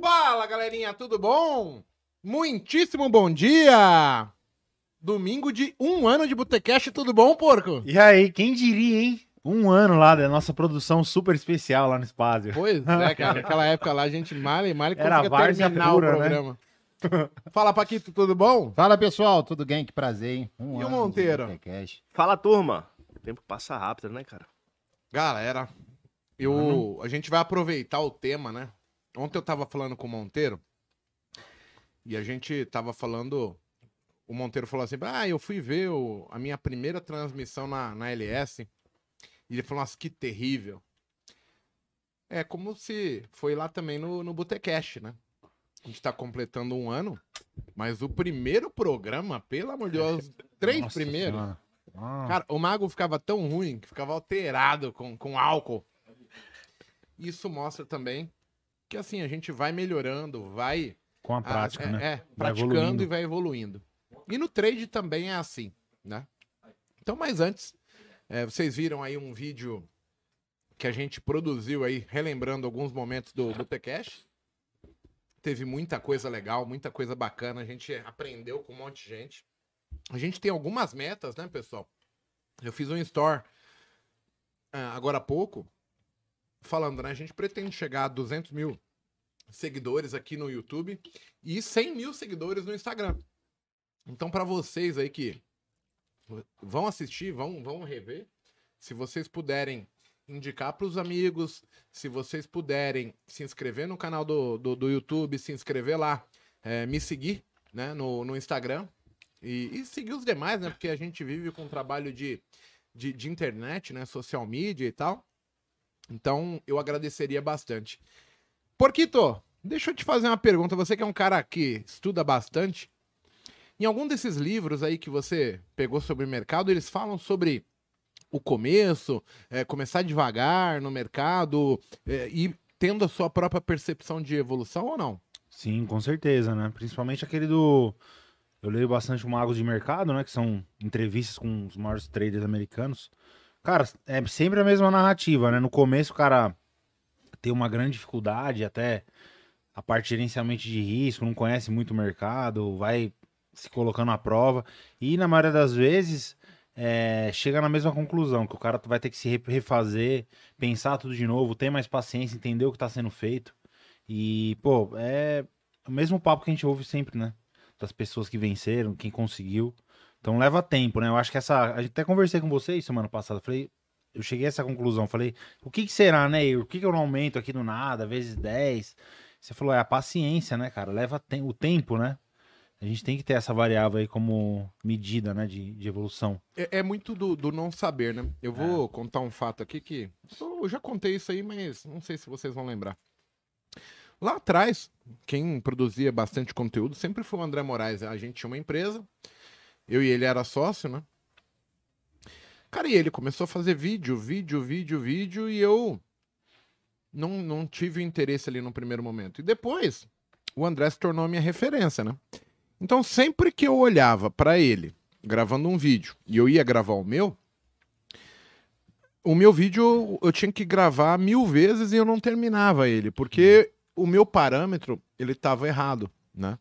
Fala, galerinha, tudo bom? Muitíssimo bom dia! Domingo de um ano de Botecast, tudo bom, porco? E aí, quem diria, hein? Um ano lá da nossa produção super especial lá no Espaço. Pois é, cara, naquela época lá a gente mal e mal Era conseguia várzea terminar pura, o né? programa. Fala, Paquito, tudo bom? Fala pessoal, tudo bem? Que prazer, hein? Um E o Monteiro? Fala, turma. O tempo passa rápido, né, cara? Galera, eu, a gente vai aproveitar o tema, né? Ontem eu tava falando com o Monteiro e a gente tava falando. O Monteiro falou assim: Ah, eu fui ver o- a minha primeira transmissão na, na LS. E ele falou: Nossa, que terrível. É como se foi lá também no, no Botecast, né? A gente tá completando um ano, mas o primeiro programa, pelo amor de Deus, os três Nossa primeiros. Ah, Cara, o mago ficava tão ruim que ficava alterado com, com álcool. Isso mostra também que assim, a gente vai melhorando, vai. com a ah, prática, é, né? É, Vai praticando evoluindo. e vai evoluindo. E no trade também é assim, né? Então, mas antes, é, vocês viram aí um vídeo que a gente produziu aí, relembrando alguns momentos do Botecast. Teve muita coisa legal, muita coisa bacana. A gente aprendeu com um monte de gente. A gente tem algumas metas, né, pessoal? Eu fiz um store ah, agora há pouco, falando, né? A gente pretende chegar a 200 mil seguidores aqui no YouTube e 100 mil seguidores no Instagram. Então, para vocês aí que vão assistir, vão, vão rever, se vocês puderem indicar para os amigos, se vocês puderem se inscrever no canal do, do, do YouTube, se inscrever lá, é, me seguir né, no, no Instagram e, e seguir os demais, né? Porque a gente vive com um trabalho de, de, de internet, né? Social media e tal. Então, eu agradeceria bastante. Porquito, deixa eu te fazer uma pergunta. Você que é um cara que estuda bastante, em algum desses livros aí que você pegou sobre o mercado, eles falam sobre o começo, é, começar devagar no mercado é, e tendo a sua própria percepção de evolução ou não? Sim, com certeza, né? Principalmente aquele do. Eu leio bastante o Magos de Mercado, né? Que são entrevistas com os maiores traders americanos. Cara, é sempre a mesma narrativa, né? No começo o cara tem uma grande dificuldade, até a parte gerenciamento de risco, não conhece muito o mercado, vai se colocando à prova. E na maioria das vezes é, chega na mesma conclusão, que o cara vai ter que se re- refazer, pensar tudo de novo, ter mais paciência, entender o que está sendo feito. E, pô, é o mesmo papo que a gente ouve sempre, né? Das pessoas que venceram, quem conseguiu. Então leva tempo, né? Eu acho que essa. A gente até conversei com vocês semana passada. Falei, eu cheguei a essa conclusão. Falei, o que, que será, né? Igor? Por que, que eu não aumento aqui do nada, vezes 10? Você falou, é a paciência, né, cara? Leva tem- o tempo, né? A gente tem que ter essa variável aí como medida, né, de, de evolução. É, é muito do, do não saber, né? Eu vou contar um fato aqui que. Eu já contei isso aí, mas não sei se vocês vão lembrar. Lá atrás, quem produzia bastante conteúdo sempre foi o André Moraes. A gente tinha uma empresa, eu e ele era sócio, né? Cara, e ele começou a fazer vídeo, vídeo, vídeo, vídeo, e eu não, não tive interesse ali no primeiro momento. E depois, o André se tornou a minha referência, né? Então, sempre que eu olhava pra ele gravando um vídeo e eu ia gravar o meu, o meu vídeo eu tinha que gravar mil vezes e eu não terminava ele, porque o meu parâmetro ele estava errado, né?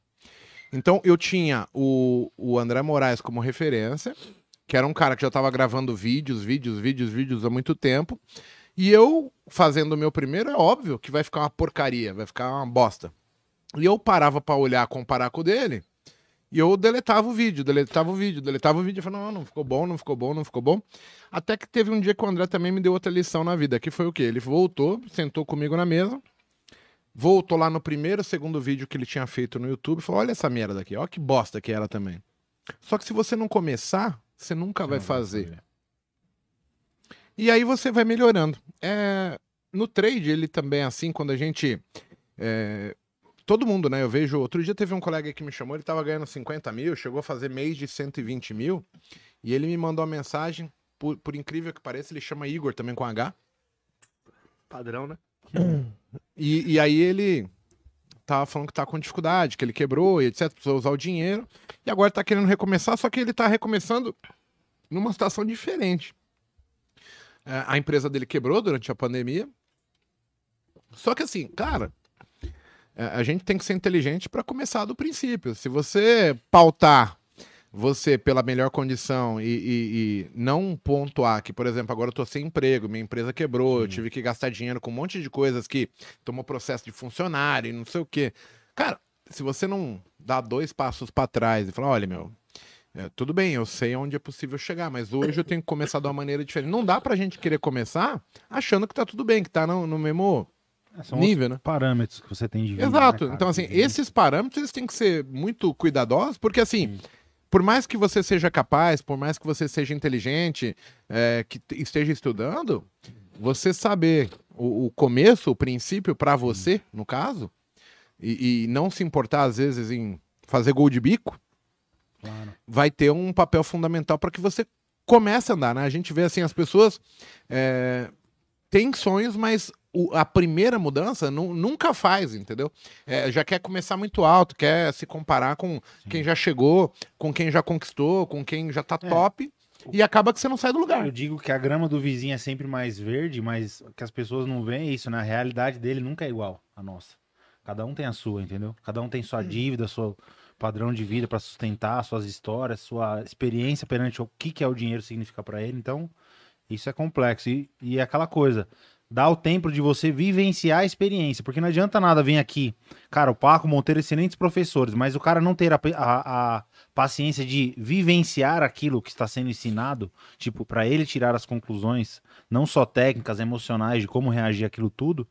Então eu tinha o, o André Moraes como referência, que era um cara que já estava gravando vídeos, vídeos, vídeos, vídeos há muito tempo, e eu fazendo o meu primeiro é óbvio que vai ficar uma porcaria, vai ficar uma bosta. E eu parava para olhar, comparar com o dele, e eu deletava o vídeo, deletava o vídeo, deletava o vídeo. Eu falava, não, não ficou bom, não ficou bom, não ficou bom. Até que teve um dia que o André também me deu outra lição na vida, que foi o quê? Ele voltou, sentou comigo na mesa, voltou lá no primeiro, segundo vídeo que ele tinha feito no YouTube e falou, olha essa merda aqui, olha que bosta que era também. Só que se você não começar, você nunca vai Não vai fazer. fazer. E aí você vai melhorando. É, no trade, ele também é assim, quando a gente. é, todo mundo, né? Eu vejo. Outro dia teve um colega que me chamou, ele tava ganhando 50 mil, chegou a fazer mês de 120 mil. E ele me mandou uma mensagem, por, por incrível que pareça, ele chama Igor também com H. Padrão, né? E, e aí ele tava falando que tá com dificuldade, que ele quebrou e etc, precisou usar o dinheiro. E agora tá querendo recomeçar, só que ele tá recomeçando numa situação diferente. É, a empresa dele quebrou durante a pandemia. Só que assim, cara, é, a gente tem que ser inteligente para começar do princípio. Se você pautar você pela melhor condição e, e- e não pontuar que, por exemplo, agora eu tô sem emprego, minha empresa quebrou, eu tive que gastar dinheiro com um monte de coisas que tomou processo de funcionário e não sei o quê. Cara, se você não dá dois passos para trás e falar, olha, meu, é, tudo bem, eu sei onde é possível chegar, mas hoje eu tenho que começar de uma maneira diferente. Não dá pra gente querer começar achando que tá tudo bem, que tá no, no mesmo É, São nível, né? parâmetros que você tem de vida. Exato. né, então, assim, esses parâmetros eles têm que ser muito cuidadosos, porque assim, por mais que você seja capaz, por mais que você seja inteligente, é, que esteja estudando, você saber o, o começo, o princípio pra você, no caso, e, e não se importar às vezes em fazer gol de bico, Claro. vai ter um papel fundamental para que você comece a andar, né? A gente vê assim, as pessoas é, têm sonhos, mas o- a primeira mudança nu- nunca faz, entendeu? É, já quer começar muito alto, quer se comparar com quem já chegou, com quem já conquistou, com quem já tá É. top, e acaba que você não sai do lugar. Eu digo que a grama do vizinho é sempre mais verde, mas que as pessoas não veem é isso, né? A realidade dele nunca é igual à nossa. Cada um tem a sua, entendeu? Cada um tem sua dívida, seu padrão de vida pra sustentar, suas histórias, sua experiência perante o que, que é o dinheiro significa pra ele. Então, isso é complexo. E, e é aquela coisa, dá o tempo de você vivenciar a experiência, porque não adianta nada vir aqui. Cara, o Paco Monteiro, excelentes professores, mas o cara não ter a, a- a paciência de vivenciar aquilo que está sendo ensinado, tipo, pra ele tirar as conclusões, não só técnicas, emocionais, de como reagir àquilo tudo.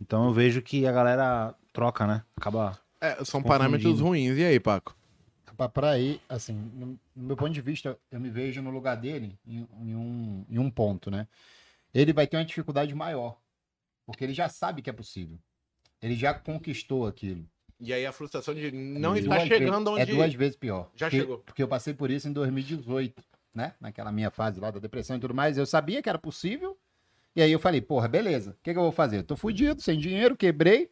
Então eu vejo que a galera troca, né? Acaba. É, são parâmetros ruins. E aí, Paco? Pra aí, assim, no, no meu ponto de vista, eu me vejo no lugar dele em, em um, em um ponto, né? Ele vai ter uma dificuldade maior, porque ele já sabe que é possível. Ele já conquistou aquilo. E aí a frustração de não E estar chegando onde... É duas vezes pior. Já Porque- chegou. Porque eu passei por isso em 2018, né? Naquela minha fase lá da depressão e tudo mais. Eu sabia que era possível. E aí eu falei, porra, beleza. O que, que eu vou fazer? Tô fudido, sem dinheiro, quebrei.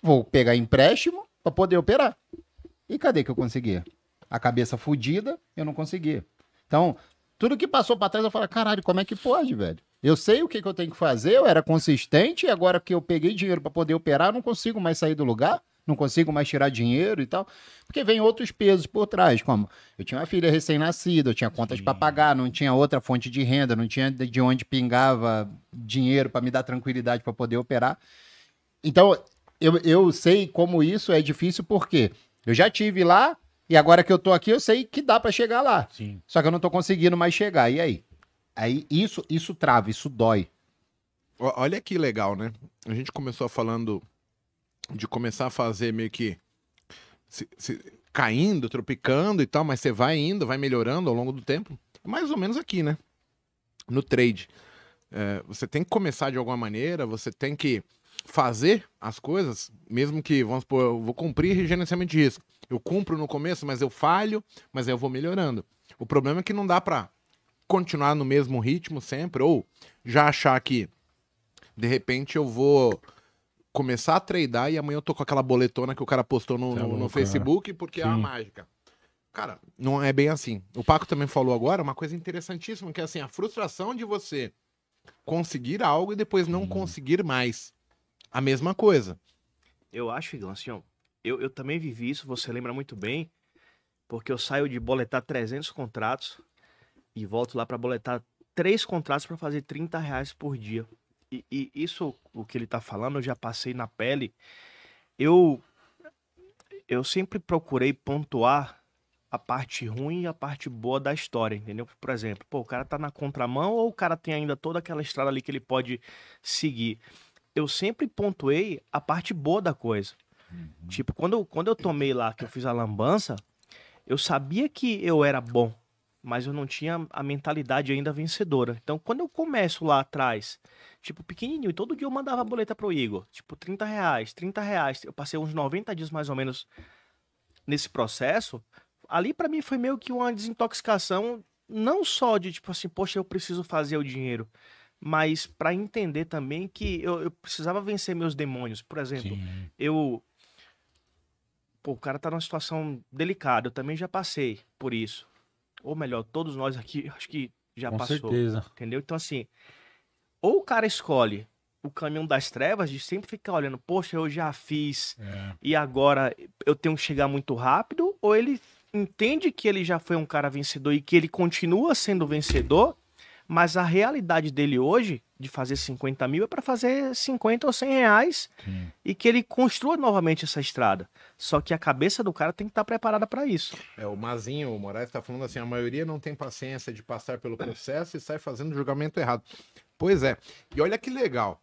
Vou pegar empréstimo pra poder operar. E cadê que eu conseguia? A cabeça fudida, eu não conseguia. Então, tudo que passou pra trás, eu falo, caralho, como é que pode, velho? Eu sei o que, que eu tenho que fazer, eu era consistente, e agora que eu peguei dinheiro pra poder operar, eu não consigo mais sair do lugar, não consigo mais tirar dinheiro e tal. Porque vem outros pesos por trás, como eu tinha uma filha recém-nascida, eu tinha contas pra pagar, não tinha outra fonte de renda, não tinha de de onde pingava dinheiro pra me dar tranquilidade pra poder operar. Então, eu, eu sei como isso é difícil, porque eu já tive lá, e agora que eu tô aqui, eu sei que dá pra chegar lá. Sim. Só que eu não tô conseguindo mais chegar. E aí? Aí isso, isso trava, isso dói. Olha que legal, né? A gente começou falando de começar a fazer meio que se- se- caindo, tropicando e tal, mas você vai indo, vai melhorando ao longo do tempo. Mais ou menos aqui, né? No trade. É, você tem que começar de alguma maneira, você tem que fazer as coisas, mesmo que, vamos supor, eu vou cumprir gerenciamento de risco. Eu cumpro no começo, mas eu falho, mas aí eu vou melhorando. O problema é que não dá pra continuar no mesmo ritmo sempre, ou já achar que de repente eu vou começar a tradar e amanhã eu tô com aquela boletona que o cara postou no, Tá no- no louco, Facebook porque é uma Sim. mágica. Cara, não é bem assim. O Paco também falou agora uma coisa interessantíssima, que é assim, a frustração de você conseguir algo e depois não conseguir mais. A mesma coisa. Eu acho, Igor, assim, ó, eu, eu também vivi isso, você lembra muito bem, porque eu saio de boletar 300 contratos e volto lá para boletar três contratos para fazer 30 reais por dia. E, e isso, o que ele tá falando, eu já passei na pele. Eu, eu sempre procurei pontuar a parte ruim e a parte boa da história, entendeu? Por exemplo, pô, o cara tá na contramão ou o cara tem ainda toda aquela estrada ali que ele pode seguir? Eu sempre pontuei a parte boa da coisa. Tipo, quando, eu- quando eu tomei lá, que eu fiz a lambança, eu sabia que eu era bom, mas eu não tinha a mentalidade ainda vencedora. Então, quando eu começo lá atrás, tipo, pequenininho, e todo dia eu mandava boleta pro Igor, tipo, 30 reais, 30 reais. Eu passei uns 90 dias mais ou menos nesse processo. Ali pra mim foi meio que uma desintoxicação, não só de tipo assim, poxa, eu preciso fazer o dinheiro, mas pra entender também que eu, eu precisava vencer meus demônios. Por exemplo, Sim. eu. Pô, o cara tá numa situação delicada, eu também já passei por isso. Ou melhor, todos nós aqui, acho que já Com passou. certeza. Entendeu? Então, assim, ou o cara escolhe o caminho das trevas de sempre ficar olhando, poxa, eu já fiz e agora eu tenho que chegar muito rápido, ou ele entende que ele já foi um cara vencedor e que ele continua sendo vencedor, mas a realidade dele hoje, de fazer 50 mil, é para fazer 50 ou 100 reais Sim. e que ele construa novamente essa estrada. Só que a cabeça do cara tem que estar preparada para isso. É, o Mazinho, o Moraes tá falando assim, a maioria não tem paciência de passar pelo processo e sai fazendo julgamento errado. Pois é. E olha que legal.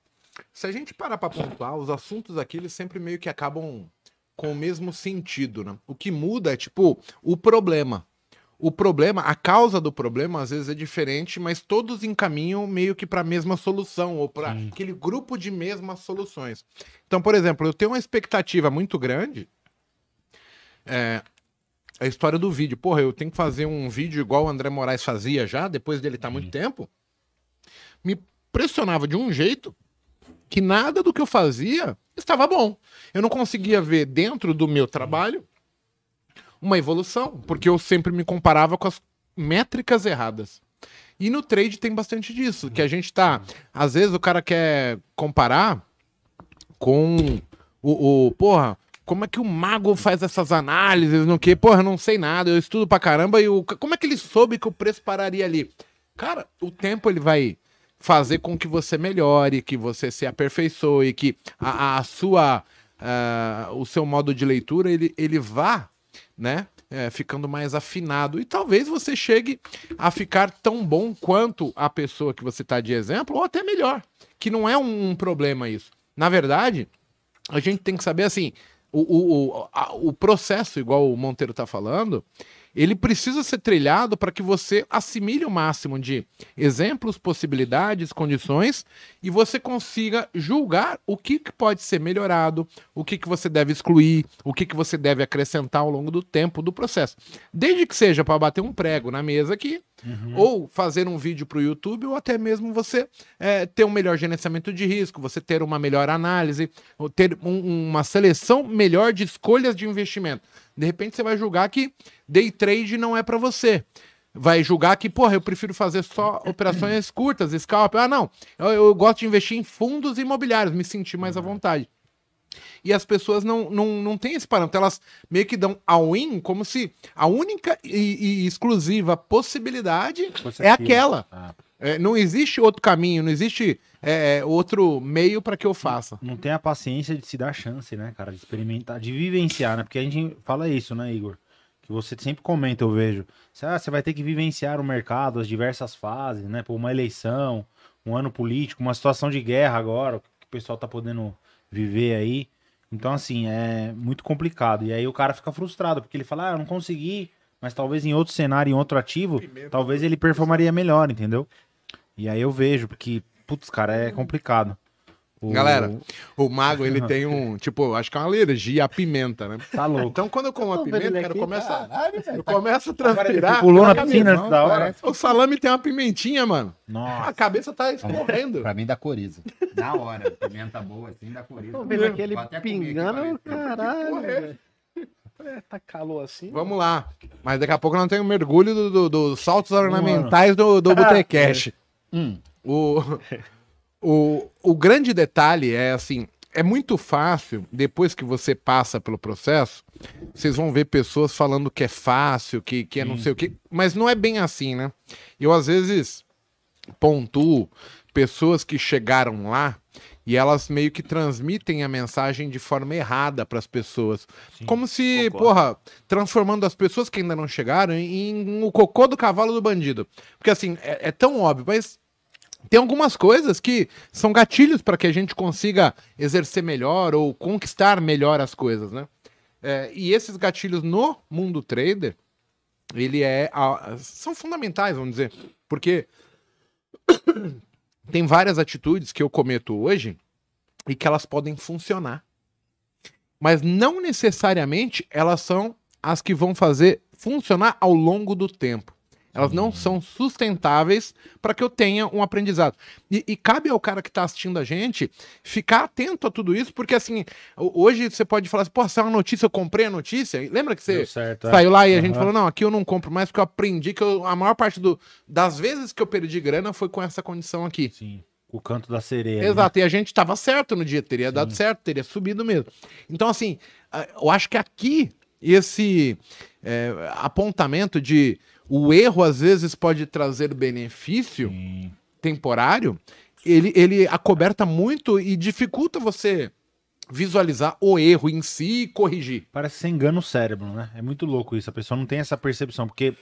Se a gente parar pra pontuar, os assuntos aqui, eles sempre meio que acabam com o mesmo sentido, né? O que muda é, tipo, o problema. O problema, a causa do problema, às vezes é diferente, mas todos encaminham meio que para a mesma solução, ou para aquele grupo de mesmas soluções. Então, por exemplo, eu tenho uma expectativa muito grande. É, a história do vídeo. Porra, eu tenho que fazer um vídeo igual o André Moraes fazia já, depois dele estar muito tempo. Me pressionava de um jeito que nada do que eu fazia estava bom. Eu não conseguia ver dentro do meu trabalho uma evolução, porque eu sempre me comparava com as métricas erradas. E no trade tem bastante disso, que a gente tá. Às vezes o cara quer comparar com o, o porra, como é que o mago faz essas análises, no que? Porra, não sei nada, eu estudo pra caramba e o, como é que ele soube que o preço pararia ali? Cara, o tempo ele vai fazer com que você melhore, que você se aperfeiçoe, que a, a sua ah, o seu modo de leitura ele, ele vá, né? é, ficando mais afinado. E talvez você chegue a ficar tão bom quanto a pessoa que você está de exemplo, ou até melhor. Que não é um, um problema isso. Na verdade, a gente tem que saber assim: o, o, o, a- o processo, igual o Monteiro está falando, ele precisa ser trilhado para que você assimile o máximo de exemplos, possibilidades, condições e você consiga julgar o que, que pode ser melhorado, o que, que você deve excluir, o que, que você deve acrescentar ao longo do tempo do processo. Desde que seja para bater um prego na mesa aqui, ou fazer um vídeo para o YouTube, ou até mesmo você é, ter um melhor gerenciamento de risco, você ter uma melhor análise, ter um- uma seleção melhor de escolhas de investimento. De repente você vai julgar que day trade não é para você. Vai julgar que, porra, eu prefiro fazer só operações curtas, scalp. Ah, não. Eu, eu gosto de investir em fundos imobiliários, me sentir mais à vontade. E as pessoas não, não, não têm esse parâmetro. Elas meio que dão all-in como se a única e, e exclusiva possibilidade Fosse é aquilo. aquela. Ah, É, não existe outro caminho, não existe é, outro meio para que eu faça. não tem a paciência de se dar chance, né, cara? De experimentar, de vivenciar, né? Porque a gente fala isso, né, Igor? Que você sempre comenta, eu vejo. Você, ah, você vai ter que vivenciar o mercado, as diversas fases, né? Por uma eleição, um ano político, uma situação de guerra agora, que o pessoal tá podendo viver aí. Então, assim, é muito complicado. E aí o cara fica frustrado, porque ele fala, ah, eu não consegui, mas talvez em outro cenário, em outro ativo, talvez ele performaria melhor, entendeu? E aí eu vejo, porque, putz, cara, é complicado. O- Galera, O mago, ele tem um, tipo, acho que é uma alergia à pimenta, né? Tá louco. Então, quando eu como a pimenta, cara, aqui, começa, caralho, velho, eu tá- começo a transpirar. Pulou na piscina da hora. O salame tem uma pimentinha, mano. A Nossa. cabeça tá escorrendo. Pra mim dá coriza. Na hora, pimenta boa assim, dá coriza. Tô vendo aquele pingando, caralho. é. É, tá calor assim. Vamos lá. Mas daqui a pouco não tem o mergulho do- do- dos saltos ornamentais do, do Botecash. Hum. O, o, o grande detalhe é assim: é muito fácil, depois que você passa pelo processo, vocês vão ver pessoas falando que é fácil, que, que é não sei o quê, mas não é bem assim, né? Eu, às vezes, pontuo pessoas que chegaram lá e elas meio que transmitem a mensagem de forma errada para as pessoas. Como se, concordo. porra, transformando as pessoas que ainda não chegaram em, em o cocô do cavalo do bandido. Porque assim, é, é tão óbvio, mas tem algumas coisas que são gatilhos para que a gente consiga exercer melhor ou conquistar melhor as coisas, né? É, e esses gatilhos no mundo trader, ele é a- são fundamentais, vamos dizer, porque tem várias atitudes que eu cometo hoje e que elas podem funcionar. Mas não necessariamente elas são as que vão fazer funcionar ao longo do tempo. Elas não são sustentáveis para que eu tenha um aprendizado. E, e cabe ao cara que está assistindo a gente ficar atento a tudo isso, porque assim, ho- hoje você pode falar assim, pô, é uma notícia, eu comprei a notícia. Lembra que você certo, é. saiu lá e a gente Aham. falou, não, aqui eu não compro mais porque eu aprendi que eu- a maior parte do- das vezes que eu perdi grana foi com essa condição aqui. Sim. O canto da sereia. né? Exato, e a gente tava certo no dia, teria dado certo, teria subido mesmo. Então, assim, eu acho que aqui, esse é, apontamento de o erro às vezes pode trazer benefício Sim. temporário, ele, ele acoberta muito e dificulta você visualizar o erro em si e corrigir. Parece que você engana o cérebro, né? É muito louco isso. A pessoa não tem essa percepção, porque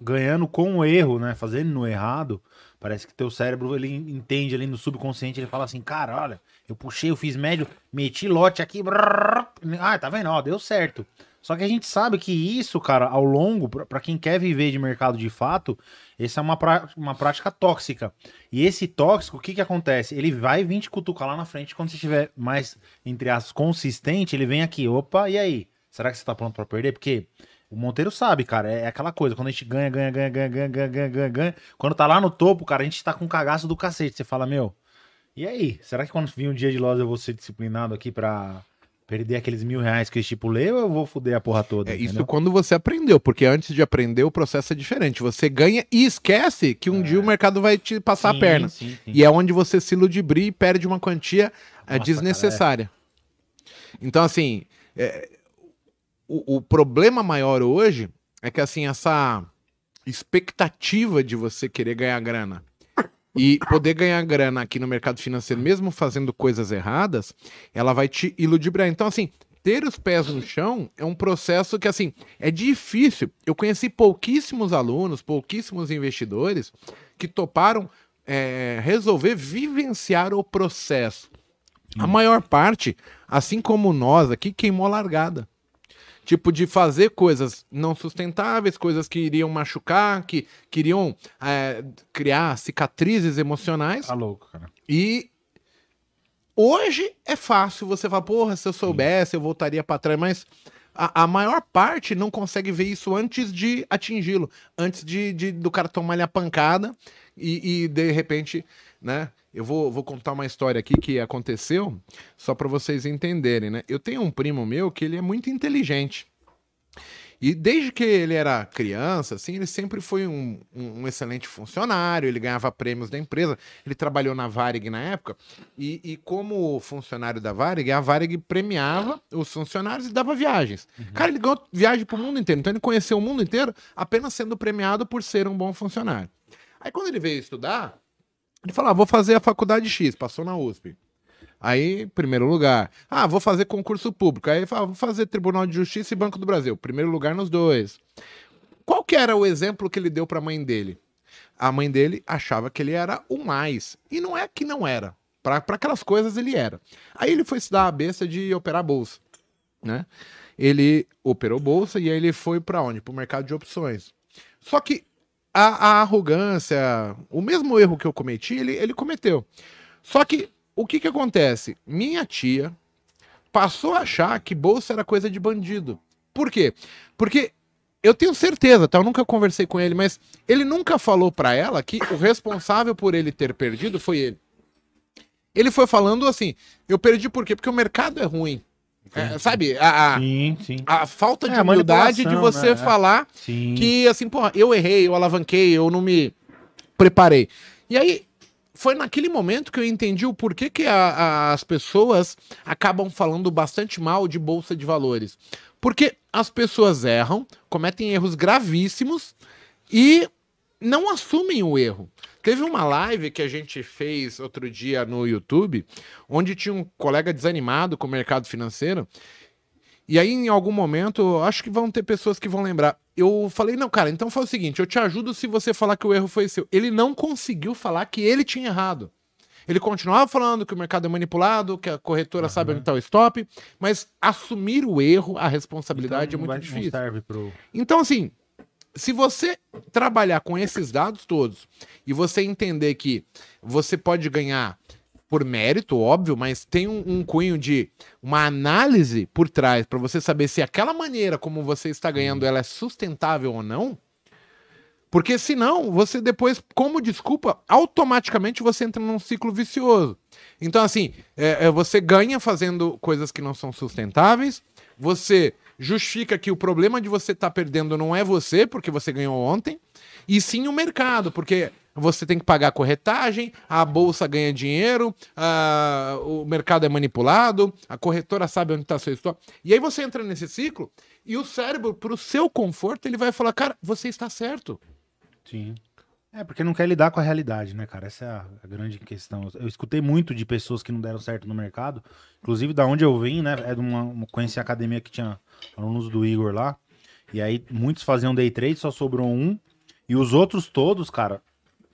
ganhando com o erro, né? Fazendo no errado, parece que teu cérebro ele entende ali no subconsciente, ele fala assim, cara, olha, eu puxei, eu fiz médio, meti lote aqui, brrr, ah, tá vendo? Ó, deu certo. Só que a gente sabe que isso, cara, ao longo, pra quem quer viver de mercado de fato, essa é uma, uma prática tóxica. E esse tóxico, o que que acontece? Ele vai vir te cutucar lá na frente quando você estiver mais, entre aspas, consistente, ele vem aqui, opa, e aí? Será que você tá pronto pra perder? Porque o Monteiro sabe, cara, é aquela coisa, quando a gente ganha, ganha, ganha, ganha, ganha, ganha, ganha, ganha, ganha, quando tá lá no topo, cara, a gente tá com um cagaço do cacete, você fala, meu, e aí? Será que quando vir um dia de loja eu vou ser disciplinado aqui pra perder aqueles mil reais que eu estipulei ou eu vou foder a porra toda? É isso entendeu? quando você aprendeu, porque antes de aprender o processo é diferente. Você ganha e esquece que um dia o mercado vai te passar Sim, a perna. sim, sim. E é onde você se ludibria e perde uma quantia é, Nossa, desnecessária. Então, assim, é, o, o problema maior hoje é que, assim, essa expectativa de você querer ganhar grana e poder ganhar grana aqui no mercado financeiro, mesmo fazendo coisas erradas, ela vai te iludibriar. Então, assim, ter os pés no chão é um processo que, assim, é difícil. Eu conheci pouquíssimos alunos, pouquíssimos investidores que toparam é, resolver vivenciar o processo. A maior parte, assim como nós aqui, queimou a largada. Tipo, de fazer coisas não sustentáveis, coisas que iriam machucar, que queriam é, criar cicatrizes emocionais. Tá louco, cara. E hoje é fácil você falar, porra, se eu soubesse, eu voltaria pra trás, mas a, a maior parte não consegue ver isso antes de atingi-lo, antes de, de- do cara tomar a pancada e, e, de repente, né? Eu vou, vou contar uma história aqui que aconteceu, só para vocês entenderem, né? Eu tenho um primo meu que ele é muito inteligente. E desde que ele era criança, assim, ele sempre foi um, um- um excelente funcionário, ele ganhava prêmios da empresa, ele trabalhou na Varig na época, e, e como funcionário da Varig, a Varig premiava os funcionários e dava viagens. Cara, ele ganhou viagem pro mundo inteiro, então ele conheceu o mundo inteiro apenas sendo premiado por ser um bom funcionário. Aí quando ele veio estudar, ele falou, ah, vou fazer a faculdade X, passou na USP. Aí, primeiro lugar. Ah, vou fazer concurso público. Aí, fala, vou fazer Tribunal de Justiça e Banco do Brasil. Primeiro lugar nos dois. Qual que era o exemplo que ele deu para a mãe dele? A mãe dele achava que ele era o mais. E não é que não era. Para aquelas coisas ele era. Aí ele foi estudar a besta de operar bolsa. Né? Ele operou bolsa e aí ele foi para onde? Para o mercado de opções. Só que a, a arrogância, o mesmo erro que eu cometi, ele, ele cometeu. Só que o que que acontece? Minha tia passou a achar que bolsa era coisa de bandido. Por quê? Porque eu tenho certeza, tá? Eu nunca conversei com ele, mas ele nunca falou pra ela que o responsável por ele ter perdido foi ele. Ele foi falando assim: eu perdi por quê? Porque o mercado é ruim. É, sabe? A, Sim, sim. a falta de É, humildade de você né? É. falar Sim. que assim, porra, eu errei, eu alavanquei, eu não me preparei. E aí, foi naquele momento que eu entendi o porquê que a- a- as pessoas acabam falando bastante mal de bolsa de valores. Porque as pessoas erram, cometem erros gravíssimos e não assumem o erro. Teve uma live que a gente fez outro dia no YouTube, onde tinha um colega desanimado com o mercado financeiro. E aí, em algum momento, acho que vão ter pessoas que vão lembrar. Eu falei, não, cara, então faz o seguinte: eu te ajudo se você falar que o erro foi seu. Ele não conseguiu falar que ele tinha errado. Ele continuava falando que o mercado é manipulado, que a corretora sabe onde está o stop, mas assumir o erro, a responsabilidade Então, é muito difícil. pro... Então, assim, se você trabalhar com esses dados todos e você entender que você pode ganhar por mérito, óbvio, mas tem um, um cunho de uma análise por trás para você saber se aquela maneira como você está ganhando ela é sustentável ou não. Porque senão, você depois, como desculpa, automaticamente você entra num ciclo vicioso. Então, assim, é, é, você ganha fazendo coisas que não são sustentáveis, você justifica que o problema de você estar perdendo não é você, porque você ganhou ontem, e sim o mercado, porque você tem que pagar a corretagem, a bolsa ganha dinheiro, o mercado é manipulado, a corretora sabe onde está seu estoque. E aí você entra nesse ciclo e o cérebro, para o seu conforto, ele vai falar, cara, você está certo. Sim. É, porque não quer lidar com a realidade, né, cara? Essa é a, a grande questão. Eu escutei muito de pessoas que não deram certo no mercado. Inclusive, da onde eu vim, né? É de uma, conheci a academia que tinha alunos do Igor lá. E aí, muitos faziam day trade, só sobrou um. E os outros todos, cara,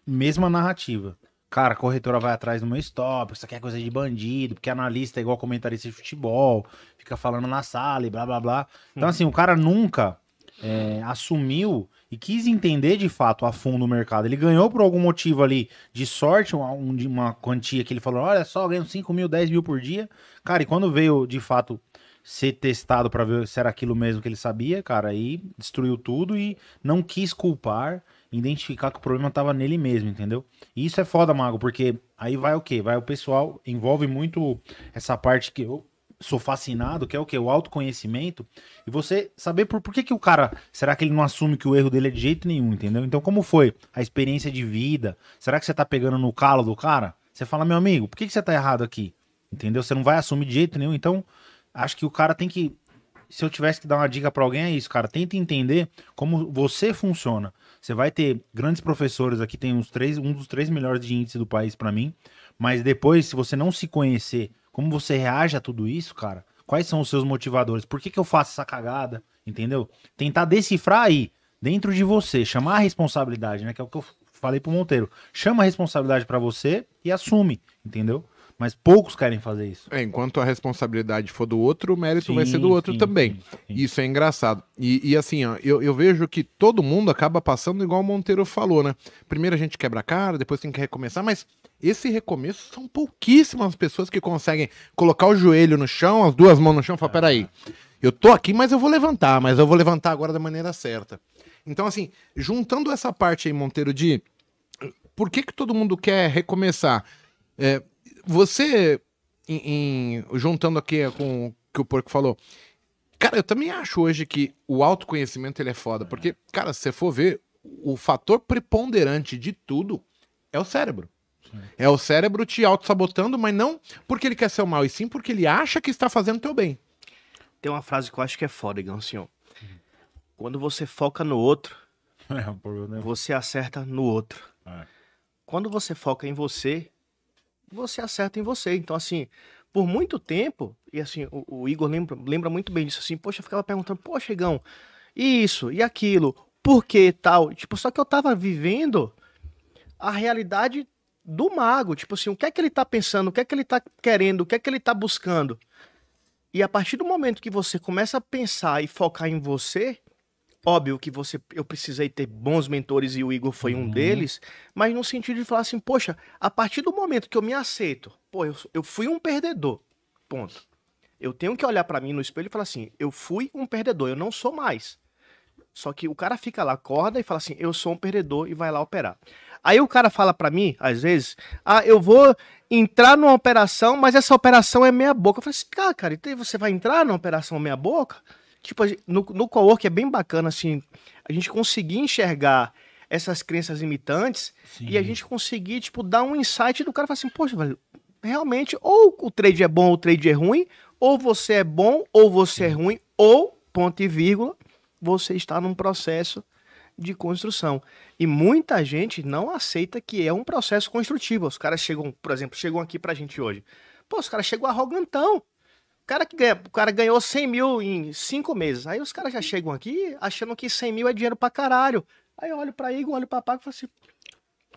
mesma narrativa. Cara, a corretora vai atrás do meu stop, isso aqui é coisa de bandido, porque analista é igual comentarista de futebol, fica falando na sala e blá blá blá. Então, assim, o cara nunca é, assumiu e quis entender de fato a fundo o mercado. Ele ganhou por algum motivo ali de sorte, uma, um- uma quantia que ele falou: olha só, ganho 5 mil, 10 mil por dia. Cara, e quando veio de fato ser testado pra ver se era aquilo mesmo que ele sabia, cara, aí destruiu tudo e não quis culpar, identificar que o problema tava nele mesmo, entendeu? E isso é foda, Mago, porque aí vai o quê? Vai o pessoal, envolve muito essa parte que eu sou fascinado, que é o quê? O autoconhecimento. E você saber por, por que, que o cara. Será que ele não assume que o erro dele é de jeito nenhum, entendeu? Então, como foi a experiência de vida? Será que você tá pegando no calo do cara? Você fala, meu amigo, por que, que você tá errado aqui? Entendeu? Você não vai assumir de jeito nenhum. Então, acho que o cara tem que. Se eu tivesse que dar uma dica pra alguém, é isso, cara. Tenta entender como você funciona. Você vai ter grandes professores aqui, tem uns três, um dos três melhores de índice do país pra mim. Mas depois, se você não se conhecer, como você reage a tudo isso, cara? Quais são os seus motivadores? Por que, que eu faço essa cagada? Entendeu? Tentar decifrar aí, dentro de você, chamar a responsabilidade, né? Que é o que eu falei pro Monteiro. Chama a responsabilidade pra você e assume, entendeu? Mas poucos querem fazer isso. É, enquanto a responsabilidade for do outro, o mérito vai ser do Sim, outro sim, também. sim, sim. Isso é engraçado. E, e assim, ó, eu, eu vejo que todo mundo acaba passando igual o Monteiro falou, né? Primeiro a gente quebra a cara, depois tem que recomeçar, mas esse recomeço são pouquíssimas pessoas que conseguem colocar o joelho no chão, as duas mãos no chão e falar: peraí, eu tô aqui, mas eu vou levantar, mas eu vou levantar agora da maneira certa. Então, assim, juntando essa parte aí, Monteiro, de por que, que todo mundo quer recomeçar? É, você, em- em- juntando aqui com o que o Porco falou, cara, eu também acho hoje que o autoconhecimento ele é foda, porque, cara, se você for ver, o fator preponderante de tudo é o cérebro. É o cérebro te auto-sabotando, mas não porque ele quer ser o mal, e sim porque ele acha que está fazendo teu bem. Tem uma frase que eu acho que é foda, Igão, assim, ó. Quando você foca no outro, É, o problema é- você acerta no outro. É. Quando você foca em você, você acerta em você. Então, assim, por muito tempo, e assim, o, o Igor lembra, lembra muito bem disso, assim, poxa, eu ficava perguntando, poxa, Igão, e isso, e aquilo, por que tal? Tipo, só que eu tava vivendo a realidade do mago, tipo assim, o que é que ele tá pensando, o que é que ele tá querendo, o que é que ele tá buscando. E a partir do momento que você começa a pensar e focar em você, óbvio que você eu precisei ter bons mentores e o Igor foi um Uhum. deles, mas no sentido de falar assim, poxa, a partir do momento que eu me aceito, pô, eu, eu fui um perdedor. Ponto. Eu tenho que olhar pra mim no espelho e falar assim, eu fui um perdedor, eu não sou mais. Só que o cara fica lá, acorda e fala assim, eu sou um perdedor e vai lá operar. Aí o cara fala pra mim, às vezes, ah, eu vou entrar numa operação, mas essa operação é meia boca. Eu falo assim, cara, cara, então você vai entrar numa operação meia boca? Tipo, no, no co-work é bem bacana, assim, a gente conseguir enxergar essas crenças limitantes e a gente conseguir, tipo, dar um insight do cara falar assim, poxa, velho, realmente, ou o trade é bom ou o trade é ruim, ou você é bom ou você é ruim, ou, ponto e vírgula, você está num processo de construção. E muita gente não aceita que é um processo construtivo. Os caras chegam, por exemplo, chegam aqui pra gente hoje. Pô, os caras chegam arrogantão. O cara, que ganha, o cara ganhou 100 mil em cinco meses. Aí os caras já chegam aqui achando que 100 mil é dinheiro pra caralho. Aí eu olho pra Igor, olho pra Paco e falo assim: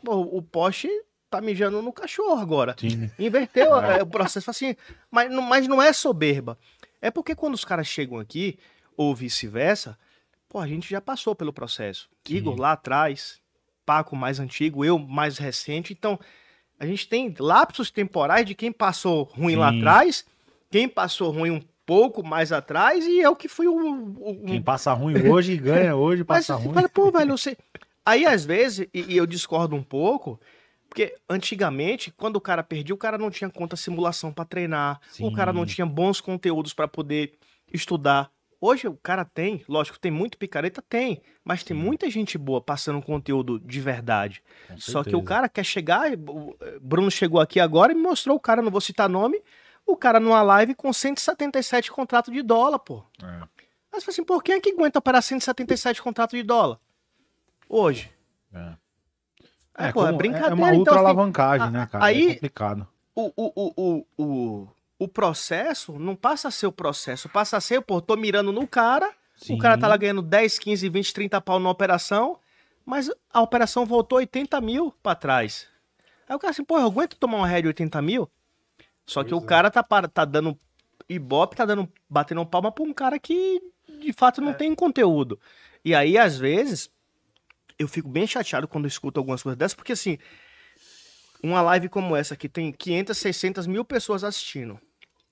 pô, o poste tá mijando no cachorro agora. Sim. Inverteu é, o processo assim. Mas, não- mas não é soberba. É porque quando os caras chegam aqui, ou vice-versa, pô, a gente já passou pelo processo. Sim. Igor lá atrás, Paco mais antigo, eu mais recente. Então, a gente tem lapsos temporais de quem passou ruim lá Sim. atrás, quem passou ruim um pouco mais atrás, e eu que fui o. o- Quem passa ruim hoje ganha hoje, mas passa você ruim. pô, velho, você. Aí, às vezes, e, e eu discordo um pouco, porque antigamente, quando o cara perdia, o cara não tinha conta simulação pra treinar, o Sim. cara não tinha bons conteúdos pra poder estudar. Hoje o cara tem, lógico, tem muito picareta, tem, mas tem muita gente boa passando conteúdo de verdade. Só que o cara quer chegar, o Bruno chegou aqui agora e me mostrou o cara, não vou citar nome, o cara numa live com 177 contratos de dólar, pô. É. Aí você fala assim, por quem é que aguenta operar 177 contratos de dólar? Hoje. É. É, pô, é como- brincadeira. É uma então, ultra assim, alavancagem, a- né, cara? aí- É complicado. o, o, o, o, o, processo não passa a ser o processo, passa a ser, pô, tô mirando no cara, Sim. o cara tá lá ganhando 10, 15, 20, 30 pau na operação, mas a operação voltou 80 mil pra trás. Aí o cara assim, pô, eu aguento tomar uma ré de 80 mil? Só que Pois o é. cara tá, tá dando ibope, tá dando, batendo palma pra um cara que de fato É. não tem conteúdo. E aí, às vezes, eu fico bem chateado quando escuto algumas coisas dessas, porque assim, uma live como essa que tem 500, 600 mil pessoas assistindo.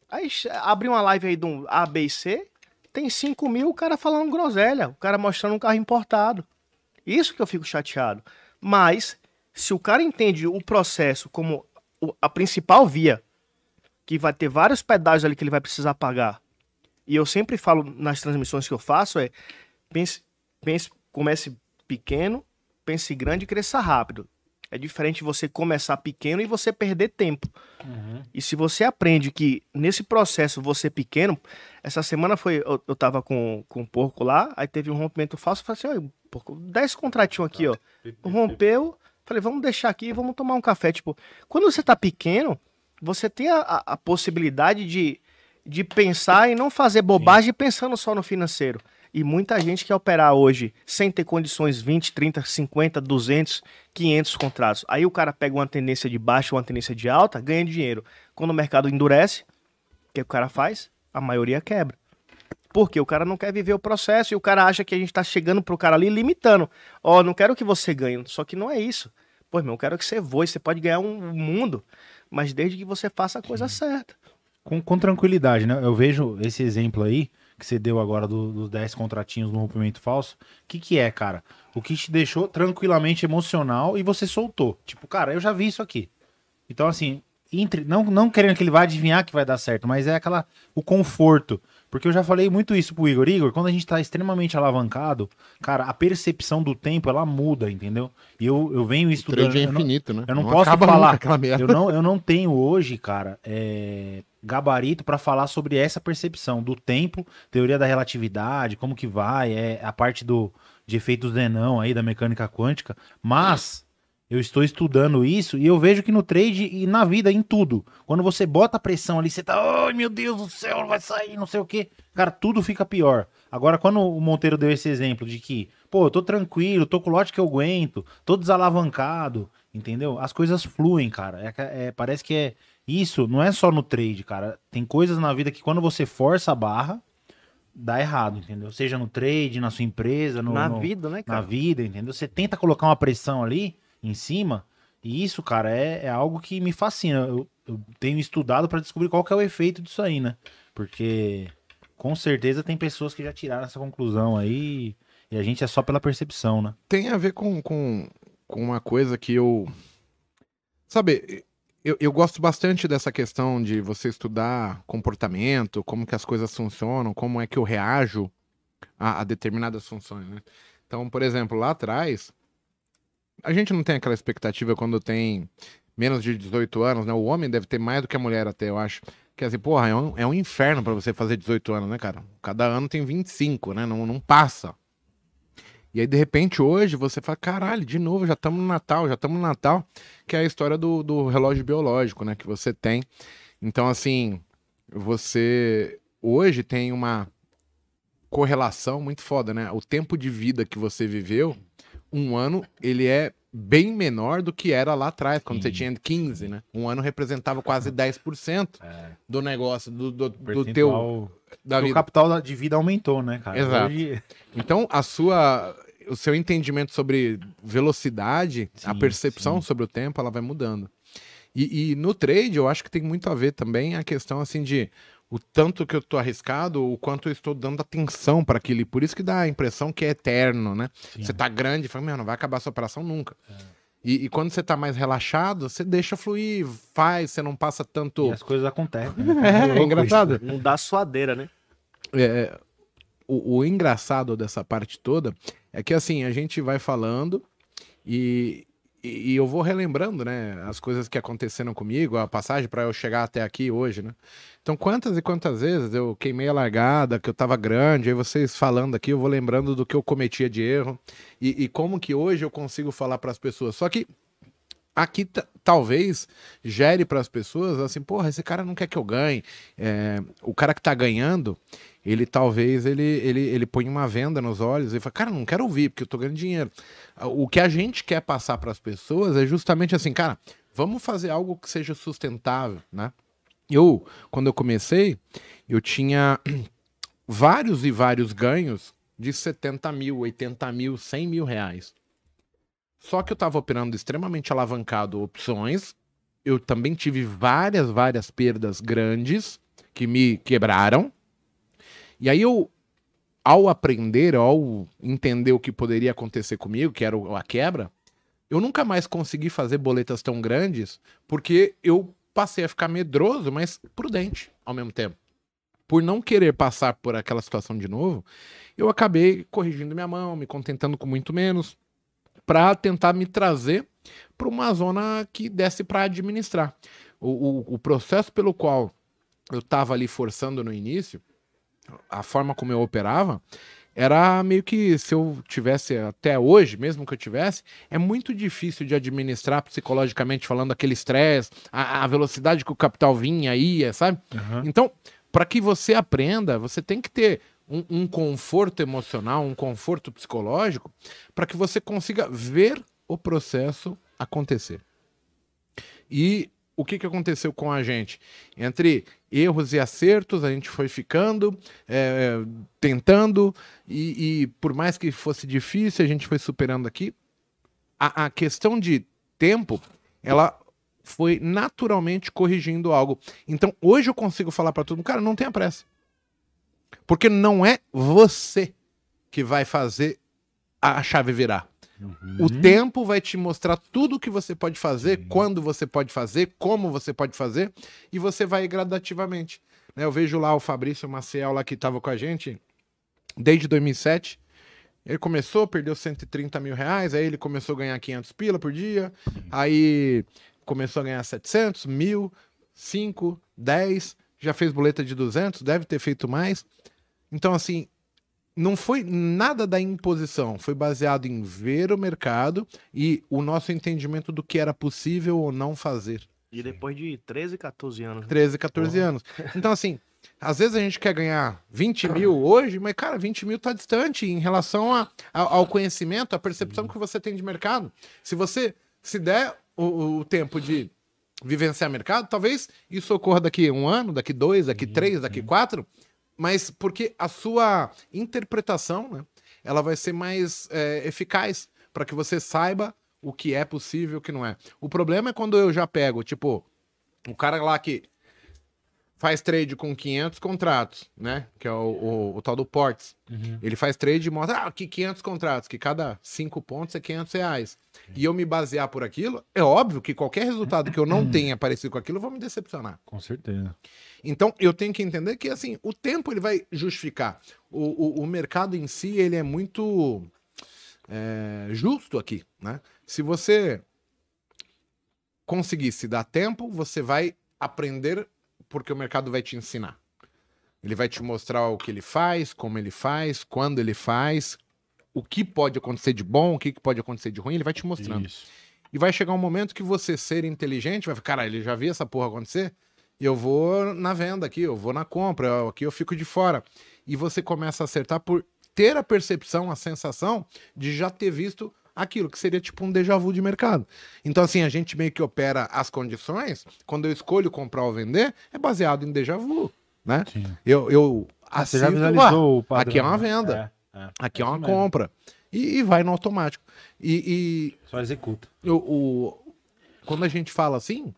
Aí abre uma live aí de um A, B e C, tem 5 mil o cara falando groselha, o cara mostrando um carro importado. Isso que eu fico chateado. Mas, se o cara entende o processo como a principal via, que vai ter vários pedágios ali que ele vai precisar pagar, e eu sempre falo nas transmissões que eu faço, é pense, pense, comece pequeno, pense grande e cresça rápido. É diferente você começar pequeno e você perder tempo. Uhum. E se você aprende que nesse processo você pequeno, essa semana foi, eu, eu tava com, com um porco lá, aí teve um rompimento falso, eu falei assim, olha, porco, 10 contratinhos aqui, ó. Rompeu, falei, vamos deixar aqui e vamos tomar um café. Tipo, quando você tá pequeno, você tem a, a- possibilidade de, de pensar e não fazer bobagem pensando só no financeiro. E muita gente quer operar hoje sem ter condições 20, 30, 50, 200, 500 contratos. Aí o cara pega uma tendência de baixa ou uma tendência de alta, ganha dinheiro. Quando o mercado endurece, o que o cara faz? A maioria quebra. Porque o cara não quer viver o processo e o cara acha que a gente tá chegando pro cara ali limitando. Ó, não quero que você ganhe, só que não é isso. Pô, irmão, eu quero que você voe, você pode ganhar um mundo, mas desde que você faça a coisa certa. Com, com tranquilidade, né? Eu vejo esse exemplo aí que você deu agora do- dos 10 contratinhos no rompimento falso. O que, que é, cara? O que te deixou tranquilamente emocional e você soltou. Tipo, cara, eu já vi isso aqui. Então, assim, entre, não, não querendo que ele vá adivinhar que vai dar certo, mas é aquela o conforto. Porque eu já falei muito isso pro Igor. Igor, quando a gente tá extremamente alavancado, cara, a percepção do tempo, ela muda, entendeu? E eu, eu venho O estudando. trade é eu não- infinito, né? eu não posso acaba falar. nunca aquela merda. eu não, eu não tenho hoje, cara, é, gabarito pra falar sobre essa percepção do tempo, teoria da relatividade, como que vai, é a parte do de efeitos Zenão aí da mecânica quântica, mas eu estou estudando isso e eu vejo que no trade e na vida, em tudo, quando você bota a pressão ali, você tá, ai meu Deus do céu, vai sair, não sei o quê, cara, tudo fica pior. Agora, quando o Monteiro deu esse exemplo de que, pô, eu tô tranquilo, tô com o lote que eu aguento, tô desalavancado, entendeu? As coisas fluem, cara. É é- parece que é isso, não é só no trade, cara. Tem coisas na vida que quando você força a barra, dá errado, entendeu? Seja no trade, na sua empresa, no, Na no- vida, né, na cara? vida, entendeu? Você tenta colocar uma pressão ali em cima, e isso, cara, é, é algo que me fascina. Eu, eu tenho estudado pra descobrir qual que é o efeito disso aí, né? Porque com certeza tem pessoas que já tiraram essa conclusão aí, e a gente é só pela percepção, né? tem a ver com, com, com uma coisa que eu. Sabe, eu, eu gosto bastante dessa questão de você estudar comportamento, como que as coisas funcionam, como é que eu reajo a, a determinadas funções, né? Então, por exemplo, lá atrás, a gente não tem aquela expectativa quando tem menos de 18 anos, né? O homem deve ter mais do que a mulher até, eu acho. Quer dizer, porra, é um, é um inferno pra você fazer 18 anos, né, cara? Cada ano tem 25, né? Não, não passa. E aí, de repente, hoje, você fala, caralho, de novo, já estamos no Natal, já estamos no Natal, que é a história do, do relógio biológico, né, que você tem. Então, assim, você hoje tem uma correlação muito foda, né? O tempo de vida que você viveu, um ano, ele é bem menor do que era lá atrás, quando você Sim. tinha 15, né? Um ano representava quase 10% É, do negócio, do, do, do teu, da o vida. capital de vida aumentou, né, cara? Exato. Hoje- Então, a sua, o seu entendimento sobre velocidade, a Sim, percepção sim. sobre o tempo, ela vai mudando. E, e no trade, eu acho que tem muito a ver também a questão assim de o tanto que eu tô arriscado, o quanto eu estou dando atenção para aquilo. E por isso que dá a impressão que é eterno, né? Sim. Você tá grande e fala, meu, não vai acabar essa operação nunca. E, e quando você tá mais relaxado, você deixa fluir, faz, você não passa tanto. E as coisas acontecem. né? É, louco engraçado. Não dá suadeira, né? É, o, o engraçado dessa parte toda é que assim, a gente vai falando e, e, e eu vou relembrando, né, as coisas que aconteceram comigo, a passagem para eu chegar até aqui hoje, né? Então, quantas e quantas vezes eu queimei a largada, que eu tava grande, aí vocês falando aqui, eu vou lembrando do que eu cometia de erro e, e como que hoje eu consigo falar para as pessoas. Só que aqui talvez gere para as pessoas assim, porra, esse cara não quer que eu ganhe. É, o cara que tá ganhando, ele talvez ele, ele, ele põe uma venda nos olhos e fala, cara, não quero ouvir, porque eu tô ganhando dinheiro. O que a gente quer passar para as pessoas é justamente assim, cara, vamos fazer algo que seja sustentável, né? Eu, quando eu comecei, eu tinha vários e vários ganhos de 70 mil, 80 mil, 100 mil reais. Só que eu estava operando extremamente alavancado opções. Eu também tive várias, várias perdas grandes que me quebraram. E aí eu, ao aprender, ao entender o que poderia acontecer comigo, que era a quebra, eu nunca mais consegui fazer boletas tão grandes porque eu passei a ficar medroso, mas prudente ao mesmo tempo. Por não querer passar por aquela situação de novo, eu acabei corrigindo minha mão, me contentando com muito menos, para tentar me trazer para uma zona que desse para administrar. O, o, o processo pelo qual eu estava ali forçando no início, a forma como eu operava, era meio que se eu tivesse até hoje, mesmo que eu tivesse, é muito difícil de administrar psicologicamente falando aquele estresse, a, a velocidade que o capital vinha, ia, sabe? Aham. Então, para que você aprenda, você tem que ter um, um conforto emocional, um conforto psicológico, para que você consiga ver o processo acontecer. E o que, que aconteceu com a gente? Entre erros e acertos, a gente foi ficando, é, tentando, e, e por mais que fosse difícil, a gente foi superando aqui. A, a questão de tempo, ela foi naturalmente corrigindo algo. Então, hoje eu consigo falar para todo mundo, cara, não tenha pressa. Porque não é você que vai fazer a chave virar. O Uhum. tempo vai te mostrar tudo o que você pode fazer, quando você pode fazer, como você pode fazer, e você vai gradativamente. né? Eu vejo lá o Fabrício Maciel lá que estava com a gente desde 2007. Ele começou, perdeu 130 mil reais, aí ele começou a ganhar 500 pila por dia, aí começou a ganhar 700, mil, 5, 10, já fez boleta de 200, deve ter feito mais. Então, assim, não foi nada da imposição, foi baseado em ver o mercado e o nosso entendimento do que era possível ou não fazer. E depois de 13, 14 anos. né? 13, 14 anos. Então, assim, às vezes a gente quer ganhar 20 mil hoje, mas, cara, 20 mil tá distante em relação a- a- ao conhecimento, à percepção que você tem de mercado. Se você se der o, o tempo de vivenciar mercado, talvez isso ocorra daqui um ano, daqui dois, daqui três, daqui quatro, mas porque a sua interpretação, né, ela vai ser mais é, eficaz para que você saiba o que é possível e o que não é. O problema é quando eu já pego, tipo, o cara lá que faz trade com 500 contratos, né? Que é o, o- o tal do Ports. Uhum. Ele faz trade e mostra, ah, aqui 500 contratos, que cada 5 pontos é 500 reais. E eu me basear por aquilo, é óbvio que qualquer resultado que eu não tenha parecido com aquilo, eu vou me decepcionar. Com certeza. Então, eu tenho que entender que, assim, o tempo ele vai justificar. O, o, o mercado em si, ele é muito é, justo aqui, né? Se você conseguir se dar tempo, você vai aprender porque o mercado vai te ensinar. Ele vai te mostrar o que ele faz, como ele faz, quando ele faz, o que pode acontecer de bom, o que que pode acontecer de ruim, ele vai te mostrando. Isso. E vai chegar um momento que você ser inteligente vai falar, cara, ele já viu essa porra acontecer? Eu vou na venda aqui, eu vou na compra, eu- aqui eu fico de fora. E você começa a acertar por ter a percepção, a sensação de já ter visto aquilo, que seria tipo um déjà vu de mercado. Então, assim, a gente meio que opera as condições, quando eu escolho comprar ou vender, é baseado em déjà vu, né? Sim. Eu, eu Ah, você já visualizou o padrão. aqui é uma né? venda. É, é. aqui é isso uma mesmo. compra. E, e vai no automático. E, e Só executa. o, o- quando a gente fala assim,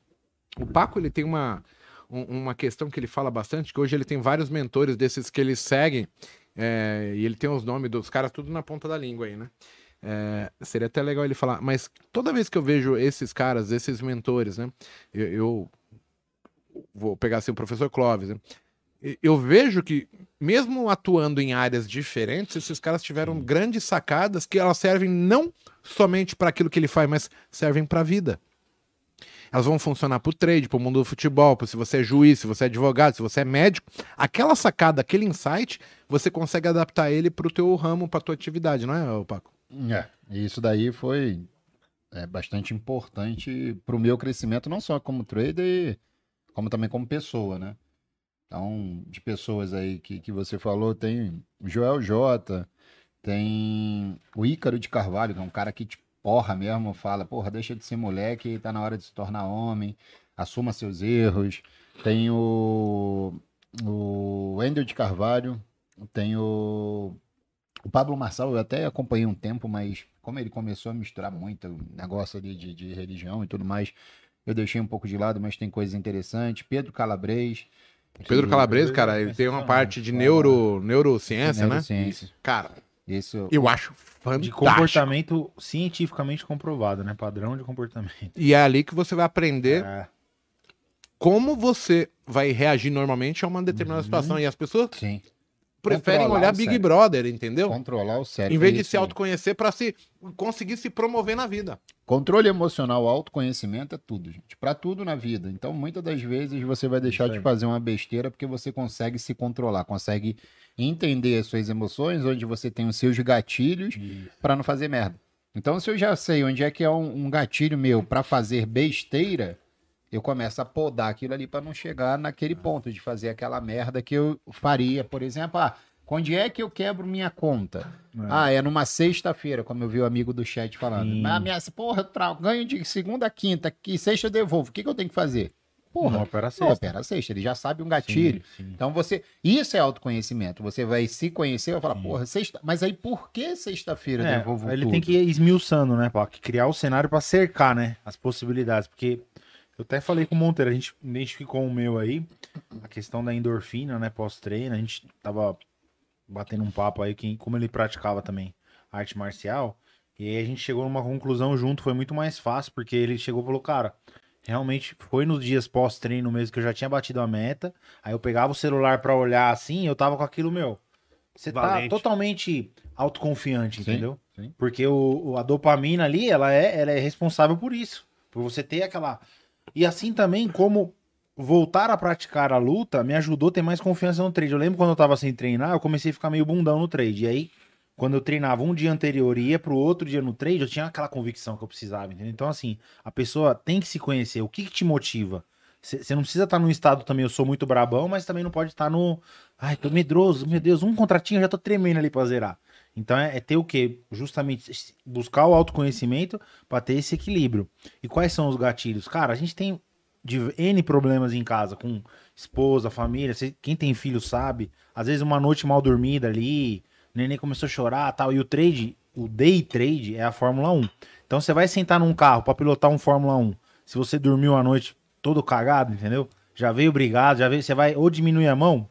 o Paco ele tem uma, um- uma questão que ele fala bastante, que hoje ele tem vários mentores desses que ele segue, é, e ele tem os nomes dos caras tudo na ponta da língua aí, né? É, seria até legal ele falar, mas toda vez que eu vejo esses caras, esses mentores, né? Eu, eu vou pegar assim o professor Clóvis, né? eu vejo que, mesmo atuando em áreas diferentes, esses caras tiveram grandes sacadas que elas servem não somente para aquilo que ele faz, mas servem para a vida. Elas vão funcionar para o trade, para o mundo do futebol, pra se você é juiz, se você é advogado, se você é médico. Aquela sacada, aquele insight, você consegue adaptar ele para o teu ramo, para tua atividade, não é, Paco? É, isso daí foi é, bastante importante para o meu crescimento, não só como trader, como também como pessoa, né? Então, de pessoas aí que, que você falou, tem o Joel J, tem o Ícaro de Carvalho, que é um cara que te porra mesmo, fala, porra, deixa de ser moleque, tá na hora de se tornar homem, assuma seus erros. Tem o, o Wendel de Carvalho, tem o o Pablo Marçal eu até acompanhei um tempo, mas como ele começou a misturar muito o negócio ali de, de religião e tudo mais, eu deixei um pouco de lado, mas tem coisas interessantes. Pedro Calabres. Pedro que- Calabrese, Pedro cara, é ele tem uma parte de neuro, neurociência, né? Neurociência. Cara, Isso. eu acho De fantástico. comportamento cientificamente comprovado, né? Padrão de comportamento. E é ali que você vai aprender É. como você vai reagir normalmente a uma determinada Uhum. situação. E as pessoas Sim. Preferem Controlar olhar Big. Brother, entendeu? Controlar o cérebro. Em vez de Isso se autoconhecer para se conseguir se promover na vida. Controle emocional, autoconhecimento é tudo, gente. Pra tudo na vida. Então, muitas das vezes você vai deixar Isso de aí. fazer uma besteira porque você consegue se controlar, consegue entender as suas emoções, onde você tem os seus gatilhos pra não fazer merda. Então, se eu já sei onde é que é um, um gatilho meu pra fazer besteira, eu começo a podar aquilo ali pra não chegar naquele ponto de fazer aquela merda que eu faria. Por exemplo, ah, onde é que eu quebro minha conta? Ah, é numa sexta-feira, como eu vi o amigo do chat falando. Sim. Mas minha, porra, eu tra- ganho de segunda a quinta, que sexta eu devolvo. O que, que eu tenho que fazer? Porra, Porra, opera não, sexta. opera sexta. Ele já sabe um gatilho. Sim, sim. Então você. Isso é autoconhecimento. Você vai se conhecer, vai falar, porra, sexta. Mas aí por que sexta-feira eu É, devolvo ele tudo? tem que ir esmiuçando, né, Paco? Criar o cenário pra cercar, né, as possibilidades. Porque eu até falei com o Monteiro, a gente identificou o meu aí, a questão da endorfina, né, pós-treino. A gente tava batendo um papo aí, que, como ele praticava também arte marcial. E aí a gente chegou numa conclusão junto, foi muito mais fácil, porque ele chegou e falou, cara, realmente foi nos dias pós-treino mesmo que eu já tinha batido a meta. Aí eu pegava o celular pra olhar assim, eu tava com aquilo meu. Você tá totalmente autoconfiante, Sim, entendeu? sim. Porque o- a dopamina ali, ela é, ela é responsável por isso. Por você ter aquela. E assim também, como voltar a praticar a luta me ajudou a ter mais confiança no trade. Eu lembro quando eu tava sem treinar, eu comecei a ficar meio bundão no trade. E aí, quando eu treinava um dia anterior e ia pro outro dia no trade, eu tinha aquela convicção que eu precisava, entendeu? Então, assim, a pessoa tem que se conhecer. O que, que te motiva? Você não precisa estar num estado também, eu sou muito brabão, mas também não pode estar no. Ai, tô medroso, meu Deus, um contratinho eu já tô tremendo ali pra zerar. Então é, é ter o quê? Justamente buscar o autoconhecimento pra ter esse equilíbrio. E quais são os gatilhos? Cara, a gente tem de N problemas em casa, com esposa, família. quem tem filho sabe. Às vezes uma noite mal dormida ali, o neném começou a chorar tal. E o trade, o day trade é a Fórmula 1. Então você vai sentar num carro pra pilotar um Fórmula 1. Se você dormiu a noite todo cagado, entendeu? Já veio brigado, já veio. Você vai ou diminuir a mão,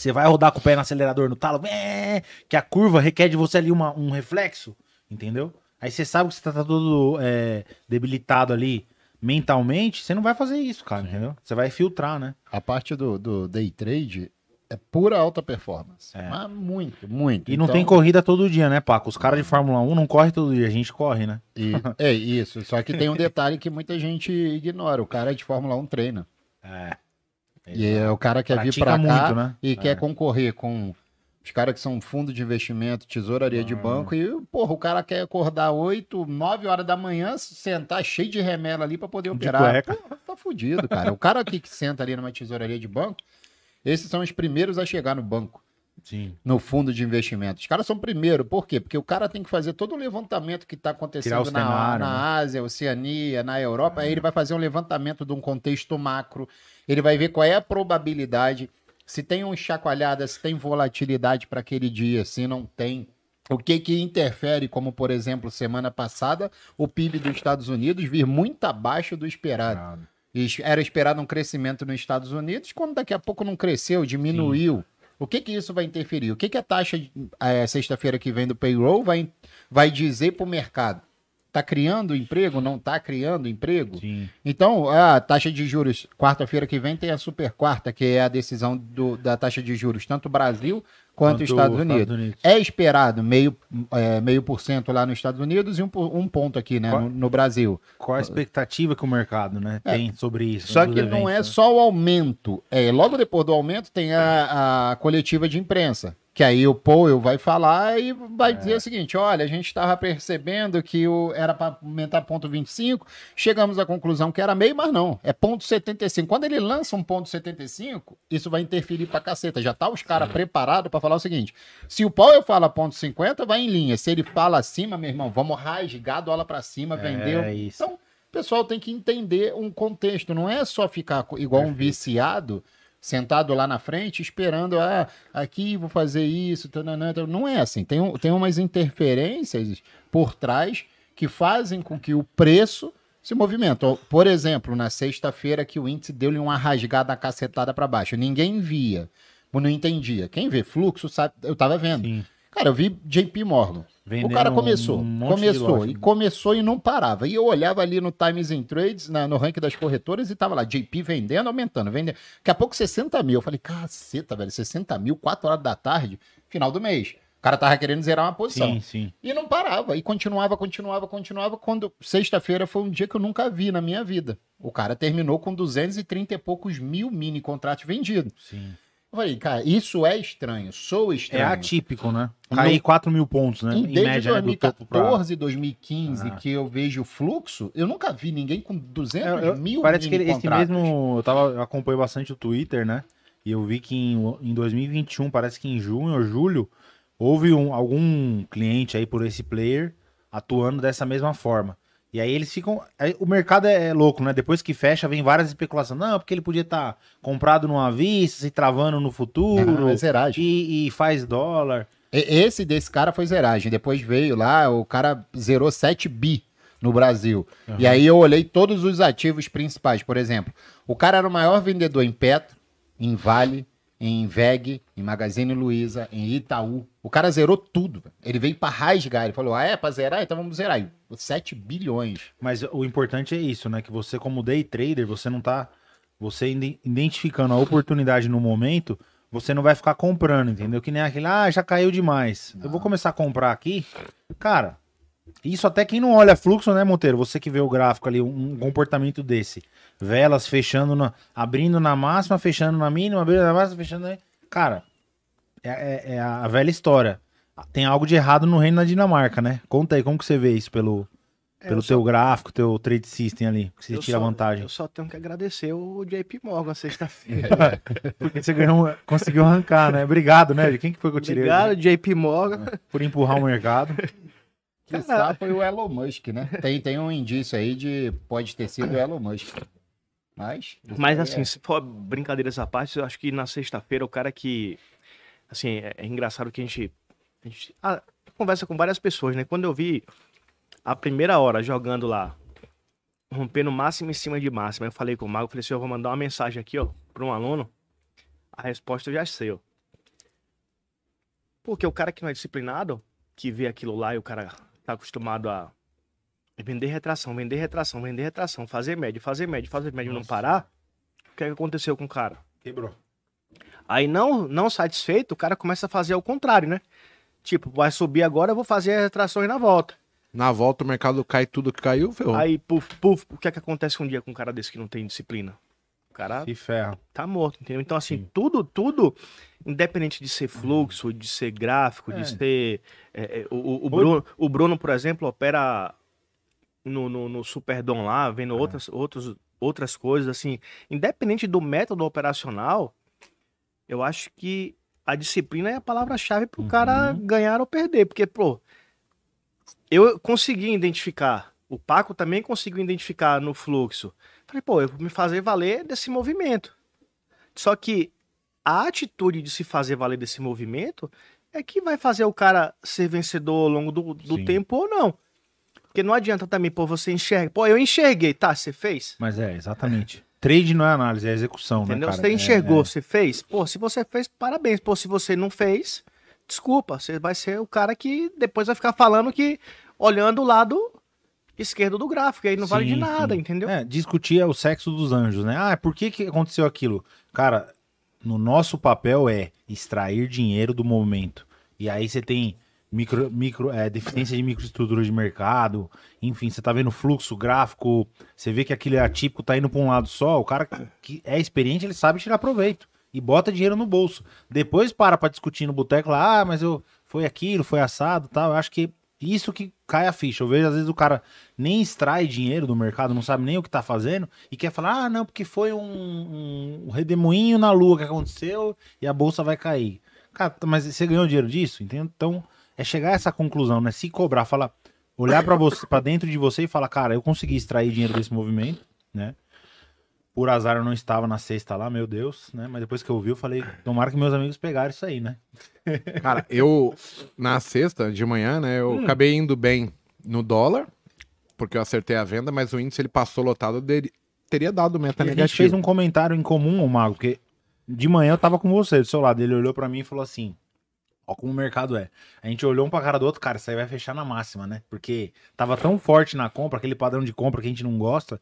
você vai rodar com o pé no acelerador no talo, é, que a curva requer de você ali uma- um reflexo, entendeu? Aí você sabe que você tá, tá todo é, debilitado ali mentalmente, você não vai fazer isso, cara, entendeu? Você vai filtrar, né? A parte do, do day trade é pura alta performance. É. Mas muito, muito. E não Então, tem corrida todo dia, né, Paco? Os caras de Fórmula 1 não correm todo dia, a gente corre, né? e- é isso. Só que tem um detalhe que muita gente ignora. O cara de Fórmula 1 treina. É. E é o cara quer vir Pratica pra cá muito, né? e É. quer concorrer com os caras que são fundo de investimento, tesouraria de Ah. banco, e, porra, o cara quer acordar 8, 9 horas da manhã, sentar cheio de remela ali pra poder De operar. Porra, tá fudido, cara. O cara aqui que senta ali numa tesouraria de banco, esses são os primeiros a chegar no banco, Sim. no fundo de investimento. Os caras são primeiro, por quê? Porque o cara tem que fazer todo o levantamento que tá Tirar acontecendo na, cenário, na né? Ásia, Oceania, na Europa, aí ele vai fazer um levantamento de um contexto macro, ele vai ver qual é a probabilidade, se tem uma chacoalhada, se tem volatilidade para aquele dia, se não tem. O que que interfere, como por exemplo, semana passada, o PIB dos Estados Unidos vir muito abaixo do esperado. Era esperado um crescimento nos Estados Unidos, quando daqui a pouco não cresceu, diminuiu. O que que isso vai interferir? O que que a taxa, eh, sexta-feira que vem do payroll vai, vai dizer para o mercado? Tá criando emprego? Não tá criando emprego? Sim. Então, a taxa de juros, quarta-feira que vem tem a super quarta, que é a decisão do- da taxa de juros, tanto Brasil quanto, Estados Unidos. É esperado meio, é, meio por cento lá nos Estados Unidos e um, um ponto aqui, né, Qual- no, no Brasil. Qual a expectativa que o mercado né, É. tem sobre isso? Só dos que não é né? só o aumento. É, logo depois do aumento tem a, a coletiva de imprensa. Que aí o Powell vai falar e vai dizer o seguinte: olha, a gente estava percebendo que o, era para aumentar ponto 25, chegamos à conclusão que era meio, mas não, é ponto 75. Quando ele lança um ponto 75, isso vai interferir pra caceta. Já tá os caras preparados para falar o seguinte: se o Powell fala ponto 50, vai em linha. Se ele fala acima, meu irmão, vamos rasgar dólar para cima, vender. É isso. Então, o pessoal tem que entender um contexto, não é só ficar igual um viciado, sentado lá na frente, esperando, ah, aqui vou fazer isso, tananã, tananã. não é assim. Tem, tem umas interferências por trás que fazem com que o preço se movimente. Por exemplo, na sexta-feira que o índice deu-lhe uma rasgada cacetada para baixo. Ninguém via, não entendia. Quem vê fluxo sabe, eu tava vendo. Sim. Cara, eu vi JP Morgan. Vendendo o cara começou, um começou e começou e não parava. E eu olhava ali no Times and Trades, na- no ranking das corretoras, e tava lá, JP vendendo, aumentando, vendendo. Daqui a pouco 60 mil. Eu falei, caceta, velho, 60 mil, 4 horas da tarde, final do mês. O cara tava querendo zerar uma posição. Sim, sim. E não parava. E continuava, continuava, continuava. Quando sexta-feira foi um dia que eu nunca vi na minha vida. O cara terminou com 230 e poucos mil mini contratos vendidos. sim. Eu falei, cara, isso é estranho, sou É estranho. atípico, né? Cair 4 mil pontos, né? Em- Desde média, né? Do topo pra... 2014, 2015, Ah. que eu vejo fluxo, eu nunca vi ninguém com 200 É, eu- mil Parece que ele- esse mesmo. Eu, tava, eu acompanho bastante o Twitter, né? E eu vi que em, em 2021, parece que em junho ou julho, houve um- algum cliente aí por esse player atuando dessa mesma forma. E aí eles ficam. aí o mercado é, é louco, né? Depois que fecha, vem várias especulações. Não, porque ele podia estar comprado numa vista, se travando no futuro. Não, é zeragem. e, e faz dólar. Esse desse cara foi zeragem. Depois veio lá, o cara zerou 7 bi no Brasil. E aí eu olhei todos os ativos principais. Por exemplo, o cara era o maior vendedor em Petro, em Vale, em VEG, em Magazine Luiza, em Itaú. O cara zerou tudo. Ele veio pra rasgar. Ele falou: Ah, é pra zerar? Então vamos zerar. E 7 bilhões. Mas o importante é isso, né? Que você, como day trader, você não tá. Você ide- identificando a oportunidade no momento, você não vai ficar comprando, entendeu? Que nem aquele, ah, já caiu demais. Eu vou começar a comprar aqui. Cara, isso até quem não olha fluxo, né, Monteiro? Você que vê o gráfico ali, um comportamento desse. Velas fechando, na, abrindo na máxima, fechando na mínima, abrindo na máxima, fechando na... Cara, é, é- é a velha história. Tem algo de errado no reino da Dinamarca, né? Conta aí, como que você vê isso pelo, É, pelo eu só- teu gráfico, teu trade system ali, que você eu tira só- vantagem. Eu só tenho que agradecer o JP Morgan sexta-feira. Porque você ganhou, conseguiu arrancar, né? Obrigado, né? Quem que foi que eu tirei? Obrigado, JP Morgan. Por empurrar o mercado. Que foi o Elon Musk, né? Tem, tem um indício aí de pode ter sido o Elon Musk. Mas. Mas assim, é- se for brincadeiras à parte, eu acho que na sexta-feira o cara que. Assim, é, é engraçado que a gente. A gente ah, conversa com várias pessoas, né? Quando eu vi a primeira hora jogando lá, rompendo máximo em cima de máximo, eu falei com o Mago, falei assim: eu vou mandar uma mensagem aqui, ó, para um aluno. A resposta eu já sei, ó. Porque o cara que não é disciplinado, que vê aquilo lá e o cara tá acostumado a vender retração, vender retração, vender retração, fazer médio, fazer médio, fazer médio e não Nossa. parar, o que, é que aconteceu com o cara? Quebrou. Aí não, não satisfeito, o cara começa a fazer o contrário, né? Tipo, vai subir agora, eu vou fazer as retrações na volta. Na volta o mercado cai tudo que caiu, ferrou. Aí, puf, puf, o que é que acontece um dia com um cara desse que não tem disciplina? Cara Se ferra. tá morto, entendeu? Então, assim, Sim. tudo, tudo, independente de ser fluxo, de ser gráfico, É. de ser. é, é, o, o- o Bruno, o Bruno, por exemplo, opera no, no, no Superdom lá, vendo É. outras, outros, outras coisas, assim. Independente do método operacional, eu acho que a disciplina é a palavra-chave pro Uhum. cara ganhar ou perder. Porque, pô, eu consegui identificar. O Paco também conseguiu identificar no fluxo. Falei, pô, eu vou me fazer valer desse movimento. Só que a atitude de se fazer valer desse movimento é que vai fazer o cara ser vencedor ao longo do, do tempo ou não. Porque não adianta também, pô, você enxerga. Pô, eu enxerguei, tá, você fez? Mas é, exatamente. Trade não é análise, é execução, Entendeu? né, cara? Você enxergou, É, você fez? Pô, se você fez, parabéns. Pô, se você não fez, desculpa. Você vai ser o cara que depois vai ficar falando que, olhando o lado esquerdo do gráfico, e aí não vale de Sim, nada, sim. entendeu? É, discutir o sexo dos anjos, né? Ah, por que, que aconteceu aquilo? Cara, no nosso papel é extrair dinheiro do movimento. E aí você tem micro, micro, é, deficiência de microestrutura de mercado, enfim, você tá vendo fluxo gráfico, você vê que aquilo é atípico, tá indo para um lado só, o cara que é experiente, ele sabe tirar proveito. E bota dinheiro no bolso. Depois para pra discutir no boteco lá, ah, mas eu foi aquilo, foi assado tal. Eu acho que isso que cai a ficha. Eu vejo, às vezes, o cara nem extrai dinheiro do mercado, não sabe nem o que tá fazendo, e quer falar, ah, não, porque foi um, um redemoinho na lua que aconteceu e a bolsa vai cair. Cara, mas você ganhou dinheiro disso? Entendeu? Então, é chegar a essa conclusão, né? Se cobrar, falar, olhar para você, para dentro de você e falar, cara, eu consegui extrair dinheiro desse movimento, né? Por azar eu não estava na sexta lá, meu Deus, né? Mas depois que eu vi, eu falei, tomara que meus amigos pegaram isso aí, né? Cara, eu, na sexta de manhã, né, eu acabei indo bem no dólar, porque eu acertei a venda, mas o índice ele passou lotado, dele, teria dado meta E a gente negativa. fez um comentário em comum, o Mago, porque de manhã eu tava com você do seu lado. Ele olhou pra mim e falou assim: Ó, como o mercado é. A gente olhou um pra cara do outro, cara, isso aí vai fechar na máxima, né? Porque tava tão forte na compra, aquele padrão de compra que a gente não gosta,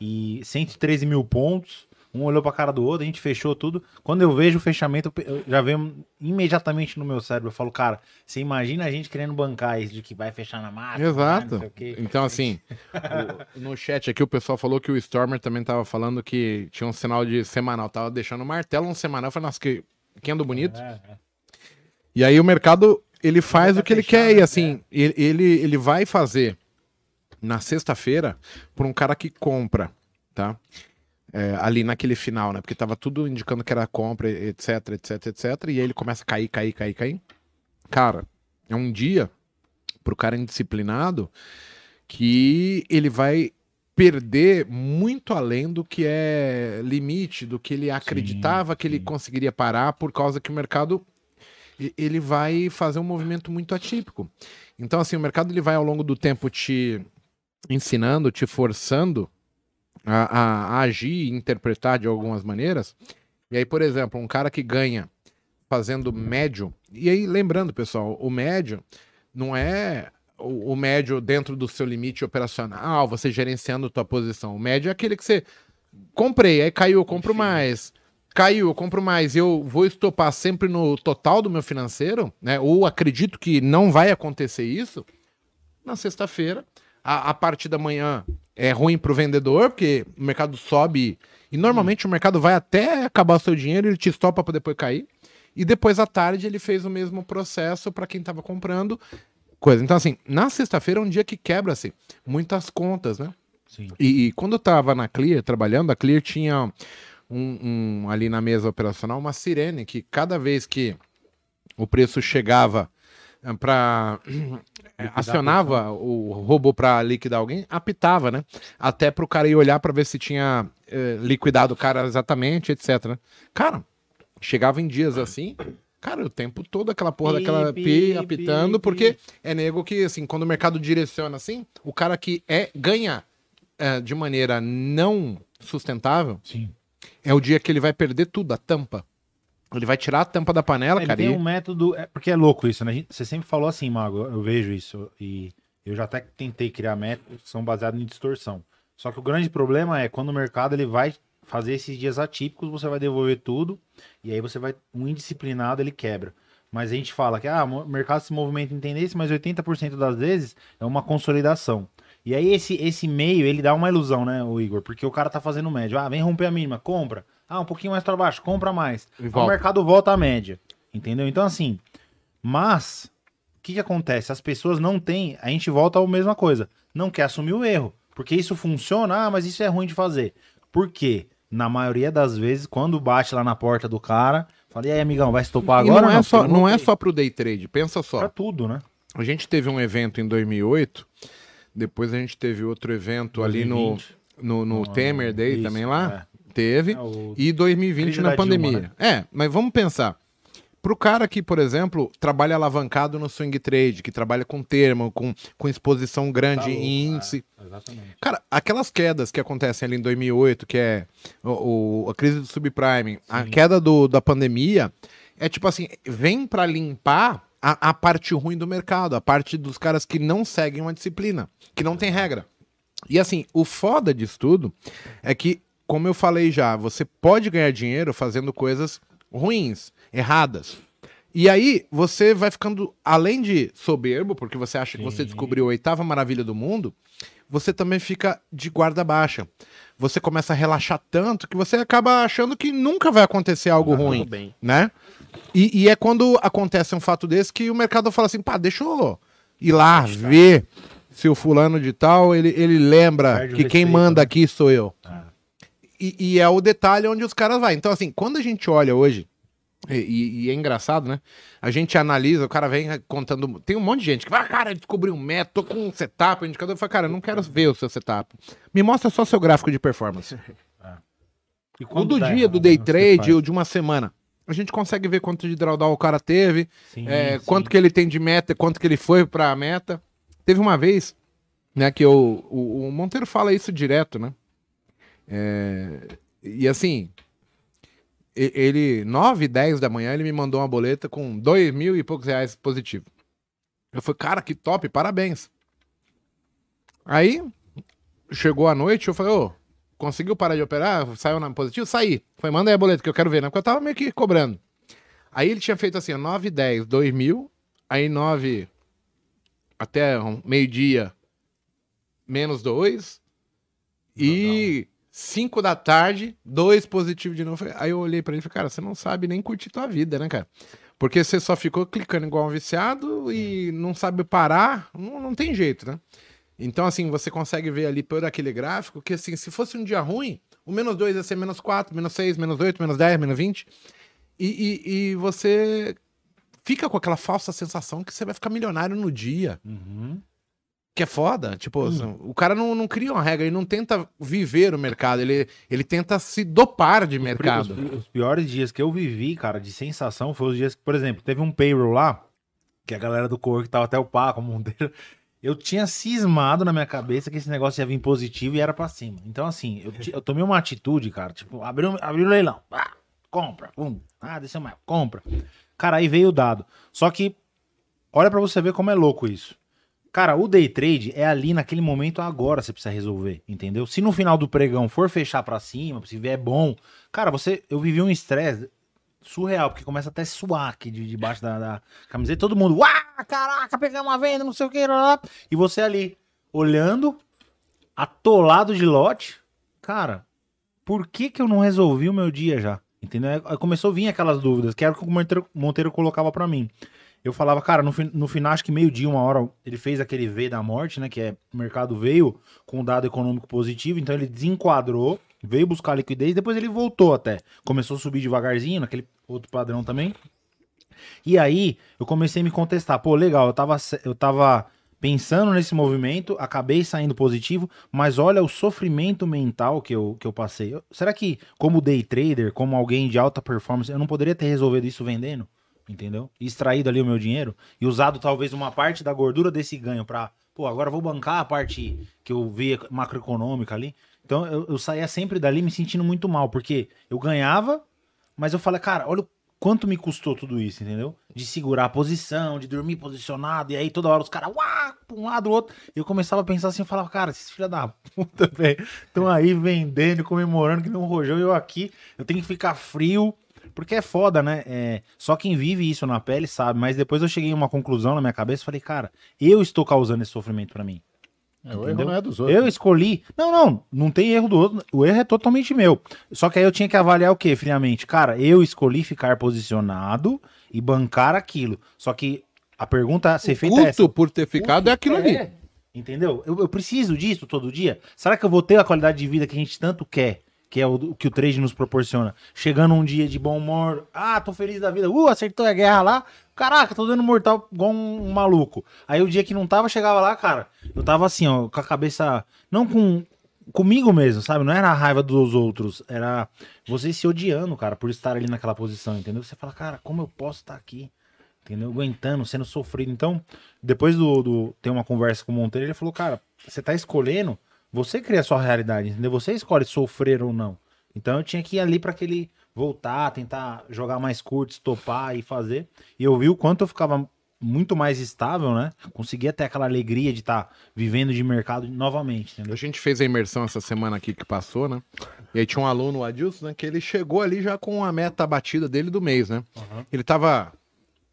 e 113 mil pontos. Um olhou pra cara do outro, a gente fechou tudo. Quando eu vejo o fechamento, eu já veio imediatamente no meu cérebro. Eu falo, cara, você imagina a gente querendo bancar isso de que vai fechar na né, Exato. quê. Então, assim, o- no chat aqui o pessoal falou que o Stormer também tava falando que tinha um sinal de semanal. Tava deixando o martelo um semanal. Eu falei, nossa, que, que ando bonito. É, é. E aí o mercado, ele faz o que ele fechar, quer. né? E assim, ele, ele, ele vai fazer na sexta-feira por um cara que compra, tá? É, ali naquele final, né? Porque tava tudo indicando que era compra, etc, etc, etc. E aí ele começa a cair, cair, cair, cair. Cara, é um dia pro cara indisciplinado que ele vai perder muito além do que é limite, do que ele acreditava que ele sim. conseguiria parar por causa que o mercado ele vai fazer um movimento muito atípico. Então assim, o mercado ele vai ao longo do tempo te ensinando, te forçando a, a- a agir e interpretar de algumas maneiras. E aí, por exemplo, um cara que ganha fazendo médio, e aí lembrando, pessoal, o médio não é o, o médio dentro do seu limite operacional, você gerenciando tua posição. O médio é aquele que você comprei, aí caiu, eu compro mais. Caiu, eu compro mais. Eu vou estopar sempre no total do meu financeiro, né? Ou acredito que não vai acontecer isso. Na sexta-feira, a, a parte da manhã é ruim pro vendedor, porque o mercado sobe e normalmente o mercado vai até acabar o seu dinheiro, ele te estopa para depois cair. E depois à tarde ele fez o mesmo processo para quem estava comprando coisa. Então assim, na sexta-feira é um dia que quebra-se muitas contas, né? Sim. E, e quando eu tava na Clear trabalhando, a Clear tinha um, um- ali na mesa operacional uma sirene que cada vez que o preço chegava para acionava o robô para liquidar alguém, apitava, né? Até pro cara ir olhar para ver se tinha eh, liquidado o cara exatamente, etc. né? Cara, chegava em dias assim, cara, o tempo todo aquela porra daquela pi, pi, pi, apitando, pi. porque é nego que, assim, quando o mercado direciona assim, o cara que é ganha eh, de maneira não sustentável, Sim. é o dia que ele vai perder tudo, a tampa. Ele vai tirar a tampa da panela, Ele cara. tem e- um método. É, porque é louco isso, né? Você sempre falou assim, Mago, eu vejo isso. E eu já até tentei criar métodos que são baseados em distorção. Só que o grande problema é quando o mercado ele vai fazer esses dias atípicos, você vai devolver tudo. E aí você vai. Um indisciplinado ele quebra. Mas a gente fala que ah, o mercado se movimenta em tendência, mas 80% das vezes é uma consolidação. E aí esse, esse meio, ele dá uma ilusão, né, o Igor? Porque o cara tá fazendo médio. Ah, vem romper a mínima, compra. Ah, um pouquinho mais pra baixo, compra mais. O mercado volta à média. Entendeu? Então, assim, mas o que, que acontece? As pessoas não têm. A gente volta à mesma coisa. Não quer assumir o erro. Porque isso funciona, ah, mas isso é ruim de fazer. Por quê? Na maioria das vezes, quando bate lá na porta do cara, fala, e aí, amigão, vai estopar agora? não é, só, não é voltei." só pro day trade, pensa só. Pra tudo, né? A gente teve um evento em 2008, depois a gente teve outro evento ali no, 2020. no, no No- Temer Day isso, também lá. é. Teve. É o- E 2020 Crise na da Dilma, pandemia. né? É, mas vamos pensar. Pro cara que, por exemplo, trabalha alavancado no swing trade, que trabalha com termo, com, com exposição grande Tá louco, em é, índice. exatamente. Cara, aquelas quedas que acontecem ali em 2008, que é o, o- a crise do subprime, a Sim. queda do, da pandemia, é tipo assim, vem pra limpar a, a parte ruim do mercado, a parte dos caras que não seguem uma disciplina, que não tem regra. E assim, o foda disso tudo é que, como eu falei já, você pode ganhar dinheiro fazendo coisas ruins, erradas. E aí você vai ficando, além de soberbo, porque você acha que você Sim. descobriu a oitava maravilha do mundo, você também fica de guarda baixa. Você começa a relaxar tanto que você acaba achando que nunca vai acontecer algo Tudo ruim bem. né? E, e é quando acontece um fato desse que o mercado fala assim, pá, deixa eu ir lá ver se o fulano de tal, ele, ele lembra que quem manda né? aqui sou eu. Ah. E, e é o detalhe onde os caras vão. Então, assim, quando a gente olha hoje, e, e- é engraçado, né? A gente analisa, o cara vem contando. Tem um monte de gente que vai, ah, cara, descobri um método, tô com um setup, um indicador. Eu falo, cara, eu não quero ver o seu setup. Me mostra só seu gráfico de performance. E O do dia, errado, do day né, trade, ou de uma semana. A gente consegue ver quanto de drawdown o cara teve, Sim, é, sim. quanto que ele tem de meta, quanto que ele foi pra meta. Teve uma vez, né, que eu, o, o Monteiro fala isso direto, né? É, e assim, ele, 9, 10 da manhã, ele me mandou uma boleta com dois mil e poucos reais positivo. Eu falei, cara, que top, parabéns. Aí, chegou a noite, eu falei, ô, conseguiu parar de operar? Saiu na positivo? Saí. Foi, manda aí a boleta que eu quero ver, né? Porque eu tava meio que cobrando. Aí ele tinha feito assim, ó, 9, 10, 2 mil. Aí 9 até meio-dia, menos 2. E 5 da tarde, 2 positivo de novo. Aí eu olhei pra ele e falei, cara, você não sabe nem curtir tua vida, né, cara? Porque você só ficou clicando igual um viciado e não sabe parar, não, não tem jeito, né? Então, assim, você consegue ver ali por aquele gráfico que, assim, se fosse um dia ruim, o menos 2 ia ser menos 4, menos 6, menos 8, menos 10, menos 20. E, e, e você fica com aquela falsa sensação que você vai ficar milionário no dia. Uhum. Que é foda. Tipo, assim, o cara não, não cria uma regra, ele não tenta viver o mercado, ele, ele tenta se dopar de mercado. Os, os piores dias que eu vivi, cara, de sensação, foi os dias que, por exemplo, teve um payroll lá, que a galera do cor que tava até o Paco, o Monteiro. Eu tinha cismado na minha cabeça que esse negócio ia vir positivo e era pra cima. Então, assim, eu, eu tomei uma atitude, cara, tipo, abriu, abriu o leilão, ah, compra, pum, ah, desceu mais, compra. Cara, aí veio o dado. Só que, olha pra você ver como é louco isso. Cara, o day trade é ali naquele momento agora você precisa resolver, entendeu? Se no final do pregão for fechar pra cima, se vier bom, cara, você, eu vivi um estresse surreal, porque começa até suar aqui de, debaixo da, da camiseta, todo mundo, uau, caraca, pegamos uma venda, não sei o que, lá, lá." e você ali, olhando, atolado de lote, cara, por que que eu não resolvi o meu dia já? Entendeu? Começou a vir aquelas dúvidas, que era o que o Monteiro, Monteiro colocava pra mim. Eu falava, cara, no, no final, acho que meio-dia, uma hora, ele fez aquele V da morte, né? Que é o mercado veio com um dado econômico positivo, então ele desenquadrou, veio buscar liquidez, depois ele voltou até. Começou a subir devagarzinho, naquele outro padrão também. E aí, eu comecei a me contestar. Pô, legal, eu tava, eu tava pensando nesse movimento, acabei saindo positivo, mas olha o sofrimento mental que eu, que eu passei. Eu- será que, como day trader, como alguém de alta performance, eu não poderia ter resolvido isso vendendo? Entendeu? Extraído ali o meu dinheiro e usado talvez uma parte da gordura desse ganho pra, pô, agora vou bancar a parte que eu vi macroeconômica ali. Então eu, eu saía sempre dali me sentindo muito mal, porque eu ganhava, mas eu falei, cara, olha o quanto me custou tudo isso, entendeu? De segurar a posição, de dormir posicionado, e aí toda hora os caras, uá, pra um lado, outro. Eu começava a pensar assim, eu falava, cara, esses filha da puta, velho, estão aí vendendo, comemorando que um rojão, eu aqui, eu tenho que ficar frio. Porque é foda, né? É, só quem vive isso na pele sabe. Mas depois eu cheguei a uma conclusão na minha cabeça e falei, cara, eu estou causando esse sofrimento pra mim. É, o erro não é dos outros. Eu escolhi. Não, não, não tem erro do outro. O erro é totalmente meu. Só que aí eu tinha que avaliar o quê, friamente? Cara, eu escolhi ficar posicionado e bancar aquilo. Só que a pergunta a ser O feita é essa. por ter ficado é aquilo ali. É, Entendeu? Eu, eu preciso disso todo dia. Será que eu vou ter a qualidade de vida que a gente tanto quer? Que é o, que o trade nos proporciona. Chegando um dia de bom humor. Ah, tô feliz da vida. Uh, acertou a guerra lá. Caraca, tô dando mortal igual um, um maluco. Aí o dia que não tava, chegava lá, cara. Eu tava assim, ó, com a cabeça. Não com. Comigo mesmo, sabe? Não era a raiva dos outros. Era você se odiando, cara, por estar ali naquela posição, entendeu? Você fala, cara, como eu posso estar aqui? Entendeu? Aguentando, sendo sofrido. Então, depois do, do ter uma conversa com o Monteiro, ele falou, cara, você tá escolhendo, você cria a sua realidade, entendeu? Você escolhe sofrer ou não. Então eu tinha que ir ali para aquele voltar, tentar jogar mais curto, estopar e fazer. E eu vi o quanto eu ficava muito mais estável, né? Conseguia ter aquela alegria de estar vivendo de mercado novamente, entendeu? A gente fez a imersão essa semana aqui que passou, né? E aí tinha um aluno, o Adilson, né? Que ele chegou ali já com a meta batida dele do mês, né? Ele tava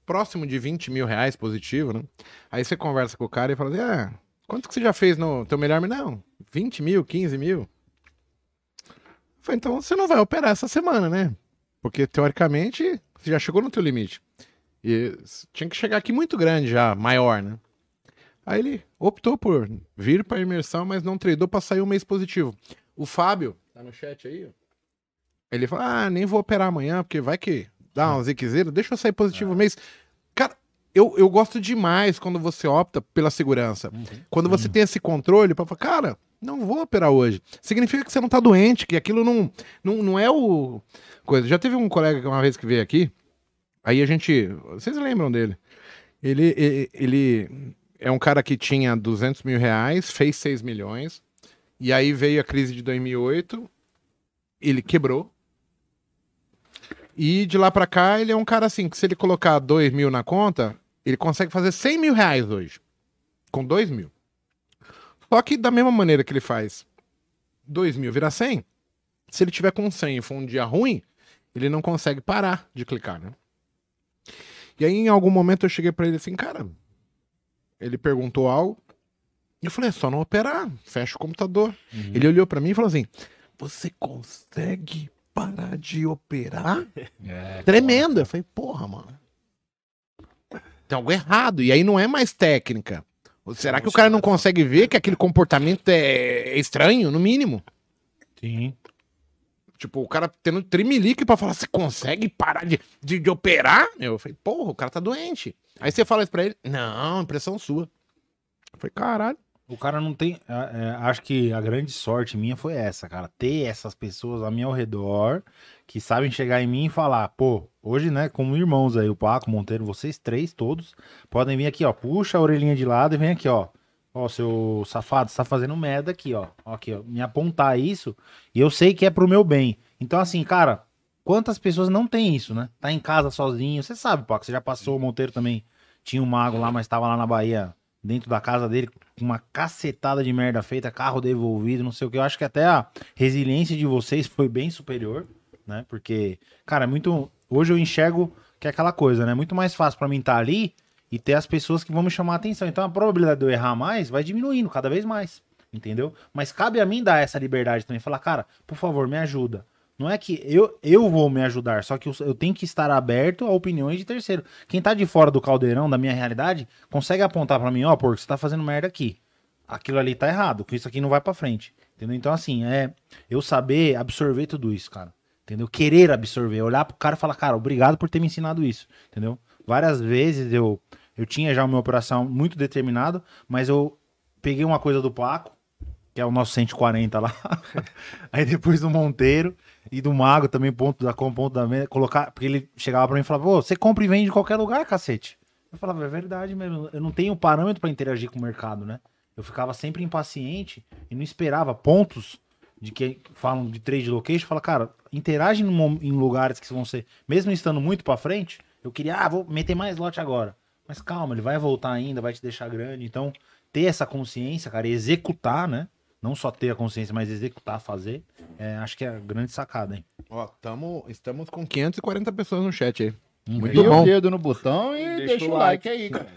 próximo de 20 mil reais positivo, né? Aí você conversa com o cara e fala assim, ah, quanto que você já fez no teu melhor? Não, 20 mil, 15 mil. Eu falei, então você não vai operar essa semana, né? Porque teoricamente você já chegou no teu limite. E tinha que chegar aqui muito grande já, maior, né? Aí ele optou por vir para imersão, mas não treinou para sair um mês positivo. O Fábio, tá no chat aí. Ele falou: Ah, nem vou operar amanhã, porque vai que dá um ziquezeiro, deixa eu sair positivo um mês. Eu, eu gosto demais quando você opta pela segurança. Quando você tem esse controle para falar, cara, não vou operar hoje. Significa que você não tá doente, que aquilo não, não, não é o. Coisa. Já teve um colega que uma vez que veio aqui, aí a gente. Vocês lembram dele? Ele, ele, ele é um cara que tinha 200 mil reais, fez 6 milhões, e aí veio a crise de 2008, ele quebrou. E de lá pra cá, ele é um cara assim, que se ele colocar 2 mil na conta, ele consegue fazer 100 mil reais hoje. Com 2 mil. Só que da mesma maneira que ele faz 2 mil virar 100, se ele tiver com 100 e for um dia ruim, ele não consegue parar de clicar, né? E aí, em algum momento, eu cheguei pra ele assim, cara. Ele perguntou algo. E eu falei, é só não operar. Fecha o computador. Ele olhou pra mim e falou assim: Você consegue parar de operar? É, Tremendo. Eu falei, porra, mano. Tem algo errado. E aí não é mais técnica. Ou Será que o cara não consegue ver que aquele comportamento é estranho, no mínimo? Sim. Tipo, o cara tendo trimelique pra falar, você consegue parar de, de, de operar? Eu falei, porra, o cara tá doente. Aí você fala isso pra ele, não, impressão sua. Eu falei, caralho. O cara não tem. é, acho que a grande sorte minha foi essa, cara. Ter essas pessoas a ao redor que sabem chegar em mim e falar, pô, hoje, né, como irmãos aí, o Paco, Monteiro, vocês três todos, podem vir aqui, ó. Puxa a orelhinha de lado e vem aqui, ó. Ó, seu safado, você tá fazendo merda aqui, ó. Ó, Aqui, ó. Me apontar isso e eu sei que é pro meu bem. Então, assim, cara, quantas pessoas não tem isso, né? Tá em casa sozinho. Você sabe, Paco, você já passou, o Monteiro também tinha um mago lá, mas tava lá na Bahia, dentro da casa dele, com uma cacetada de merda feita, carro devolvido, não sei o que. Eu acho que até a resiliência de vocês foi bem superior, né? Porque, cara, é muito. Hoje eu enxergo que é aquela coisa, né? Muito mais fácil pra mim estar ali e ter as pessoas que vão me chamar a atenção. Então a probabilidade de eu errar mais vai diminuindo cada vez mais. Entendeu? Mas cabe a mim dar essa liberdade também. Falar, cara, por favor, me ajuda. Não é que eu, eu vou me ajudar, só que eu, eu tenho que estar aberto a opiniões de terceiro. Quem tá de fora do caldeirão, da minha realidade, consegue apontar pra mim, ó, porco, você tá fazendo merda aqui. Aquilo ali tá errado, que isso aqui não vai pra frente. Entendeu? Então, assim, é eu saber absorver tudo isso, cara. Entendeu? Querer absorver, olhar pro cara e falar, cara, obrigado por ter me ensinado isso. Entendeu? Várias vezes eu, eu tinha já uma operação muito determinado, mas eu peguei uma coisa do Paco, que é o nosso 140 lá. Aí depois do Monteiro e do Mago também, ponto da com ponto da venda, colocar, porque ele chegava pra mim e falava: "Pô, você compra e vende em qualquer lugar, cacete". Eu falava: "É verdade mesmo, eu não tenho parâmetro pra interagir com o mercado, né?" Eu ficava sempre impaciente e não esperava pontos de que falam de trade location, fala, cara, interage em lugares que vão ser, mesmo estando muito pra frente, eu queria, ah, vou meter mais lote agora. Mas calma, ele vai voltar ainda, vai te deixar grande. Então, ter essa consciência, cara, e executar, né? Não só ter a consciência, mas executar, fazer, é, acho que é a grande sacada, hein? Ó, tamo, estamos com 540 pessoas no chat aí. Muito Enfia bom. o dedo no botão e Deixa deixa, o o like aí, cara.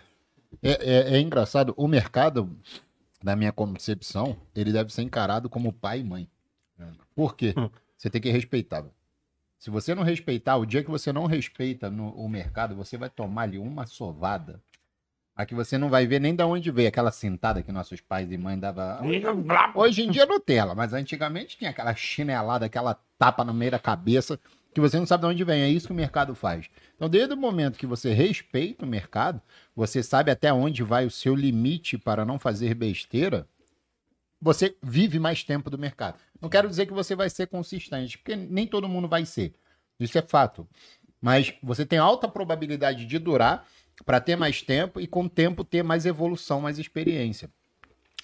É, é- é engraçado, o mercado, na minha concepção, ele deve ser encarado como pai e mãe. Por quê? Você tem que respeitar. velho. Se você não respeitar, o dia que você não respeita no, o mercado, você vai tomar ali uma sovada. A que você não vai ver nem da onde veio aquela sentada que nossos pais e mães davam. Hoje em dia é Nutella, mas antigamente tinha aquela chinelada, aquela tapa no meio da cabeça, que você não sabe de onde vem. É isso que o mercado faz. Então, desde o momento que você respeita o mercado, você sabe até onde vai o seu limite para não fazer besteira, você vive mais tempo do mercado. Não quero dizer que você vai ser consistente, porque nem todo mundo vai ser. Isso é fato. Mas você tem alta probabilidade de durar para ter mais tempo e com o tempo ter mais evolução, mais experiência.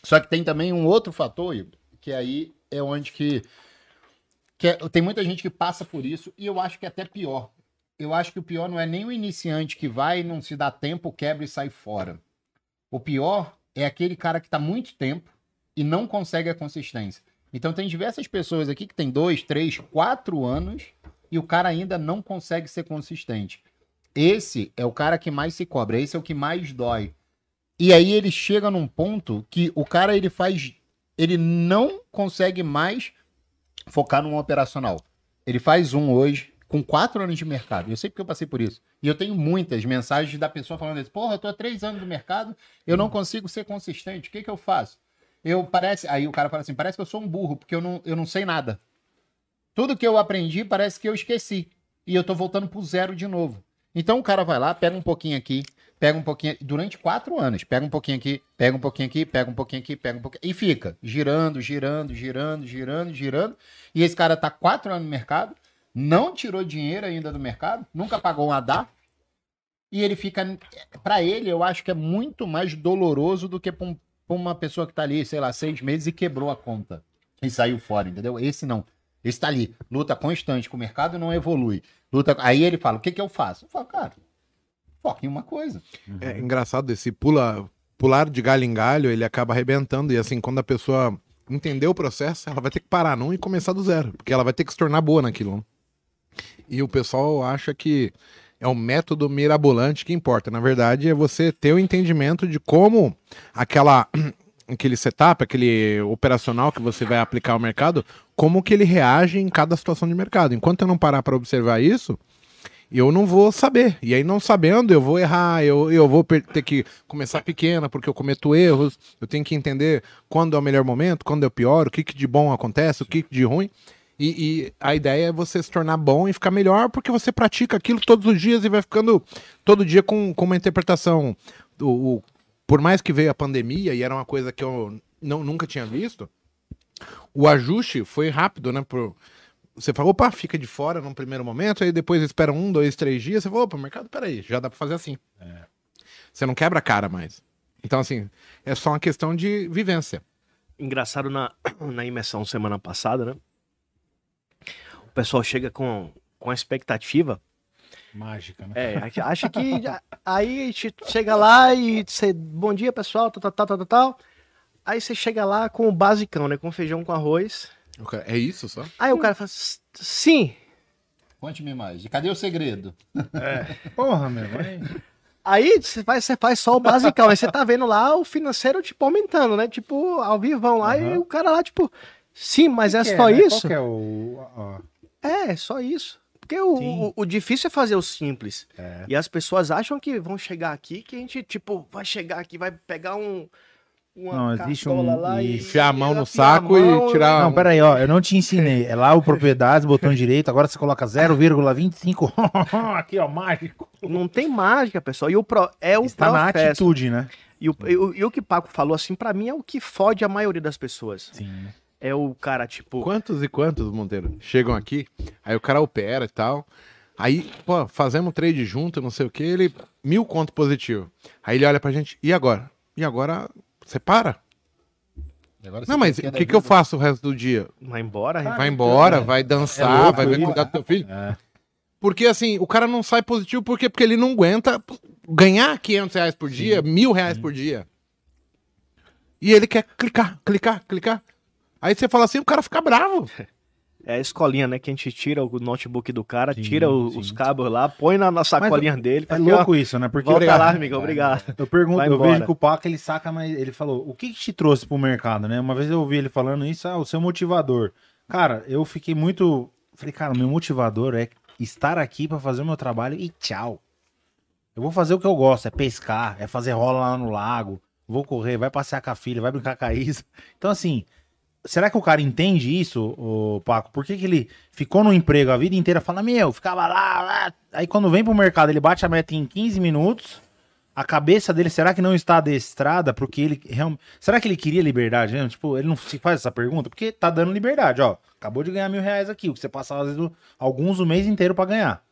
Só que tem também um outro fator, que aí é onde que, que é- tem muita gente que passa por isso e eu acho que é até pior. eu acho que o pior não é nem o iniciante que vai, não se dá tempo, quebra e sai fora. O pior é aquele cara que tá muito tempo e não consegue a consistência. Então tem diversas pessoas aqui que tem dois, três, quatro anos e o cara ainda não consegue ser consistente. Esse é o cara que mais se cobra, esse é o que mais dói. E aí ele chega num ponto que o cara ele faz, ele não consegue mais focar num operacional. Ele faz um hoje com quatro anos de mercado. Eu sei porque eu passei por isso. E eu tenho muitas mensagens da pessoa falando assim, porra, eu tô há três anos no mercado, eu não consigo ser consistente. O que que eu faço? Eu parece, aí o cara fala assim, parece que eu sou um burro porque eu não, eu não sei nada. Tudo que eu aprendi parece que eu esqueci e eu tô voltando pro zero de novo. Então o cara vai lá, pega um pouquinho aqui, pega um pouquinho durante quatro anos, pega um pouquinho aqui, pega um pouquinho aqui, pega um pouquinho aqui, pega um pouquinho e fica girando, girando, girando, girando, girando. E esse cara tá quatro anos no mercado, não tirou dinheiro ainda do mercado, nunca pagou um ADA. E ele fica, para ele, eu acho que é muito mais doloroso do que para um, uma pessoa que tá ali, sei lá, seis meses e quebrou a conta e saiu fora, entendeu? Esse não. Esse tá ali, luta constante com o mercado não evolui. Luta... Aí ele fala: o que, que eu faço? Eu falo, cara, foca em uma coisa. É engraçado esse pula, pular de galho em galho, ele acaba arrebentando. E assim, quando a pessoa entender o processo, ela vai ter que parar num e começar do zero. Porque ela vai ter que se tornar boa naquilo. né? E o pessoal acha que é o método mirabolante que importa. Na verdade, é você ter o entendimento de como aquela aquele setup, aquele operacional que você vai aplicar ao mercado, como que ele reage em cada situação de mercado. Enquanto eu não parar para observar isso, eu não vou saber. E aí, não sabendo, eu vou errar, eu, eu vou ter que começar pequena, porque eu cometo erros, eu tenho que entender quando é o melhor momento, quando é o pior, o que, que de bom acontece, o que, que de ruim. E, e a ideia é você se tornar bom e ficar melhor, porque você pratica aquilo todos os dias e vai ficando todo dia com, com uma interpretação. O, o- por mais que veio a pandemia e era uma coisa que eu não, nunca tinha visto, o ajuste foi rápido, né? Pro, você falou, opa, fica de fora num primeiro momento, aí depois espera um, dois, três dias, você falou, opa, mercado, peraí, já dá pra fazer assim. Você não quebra a cara mais. Então, assim, é só uma questão de vivência. Engraçado na, na imersão semana passada, né? O pessoal chega com, com a expectativa. Mágica, né? É, acha- acha que. aí a gente chega lá e você. Bom dia, pessoal, tal, tal, tal, tal, tal, tal. Aí você chega lá com o basicão, né? Com feijão com arroz. Cara- É isso só? Aí o cara fala, "S- sim. Conte-me mais. E cadê o segredo? Porra, meu. Aí... Aí você faz, você faz só o basicão. aí você tá vendo lá o financeiro, tipo, aumentando, né? Tipo, ao vivão lá. E Aham. o cara lá, tipo, sim, mas é Que só né? isso? Qual que é o. ó, É, só isso. Porque o, o, o difícil é fazer o simples. É. E as pessoas acham que vão chegar aqui, que a gente, tipo, vai chegar aqui, vai pegar um. Uma Não, existe um- lá e. Enfiar a mão no saco e mão, tirar- Não, peraí, ó, eu não te ensinei. É lá o propriedades, botão direito, agora você coloca 0,25. Aqui, ó, mágico. Não tem mágica, pessoal. E o pro, é o Está na processo. atitude, né? E o, e, o, e o que Paco falou, assim, pra mim é o que fode a maioria das pessoas. Sim. É o cara, tipo. Quantos e quantos, Monteiro, chegam aqui, aí o cara opera e tal. Aí, pô, fazemos trade junto, não sei o que, ele. Mil conto positivo. Aí ele olha pra gente, e agora? E agora, você para? Agora Não, mas o que, que eu faço o resto do dia? Vai embora, Vai embora, é. vai dançar, É louco vai ver cuidar do teu filho. É. Porque assim, o cara não sai positivo por quê? porque ele não aguenta ganhar 500 reais por dia, mil reais por dia. E ele quer clicar, clicar, clicar. Aí você fala assim, o cara fica bravo. É a escolinha, né? Que a gente tira o notebook do cara, Sim, tira o- os cabos lá, põe na, na sacolinha dele. É aqui, ó, louco isso, né? Porque Volta cara, lá, amigo, obrigado. Eu pergunto, eu vejo que o Paco ele saca, mas ele falou: o que, que te trouxe pro mercado, né? Uma vez eu ouvi ele falando isso, ah, o seu motivador. Cara, eu fiquei muito. Falei, cara, o meu motivador é estar aqui pra fazer o meu trabalho e tchau. Eu vou fazer o que eu gosto, é pescar, é fazer rola lá no lago, vou correr, vai passear com a filha, vai brincar com a Isa. Então, assim, será que o cara entende isso, o Paco? Por que, que ele ficou no emprego a vida inteira falando, meu, ficava lá, lá, aí quando vem pro mercado ele bate a meta em 15 minutos, a cabeça dele, será que não está adestrada? Porque ele realmente. Será que ele queria liberdade mesmo? Tipo, ele não se faz essa pergunta? Porque tá dando liberdade, ó. Acabou de ganhar mil reais aqui, o que você passava às vezes, alguns o mês inteiro pra ganhar.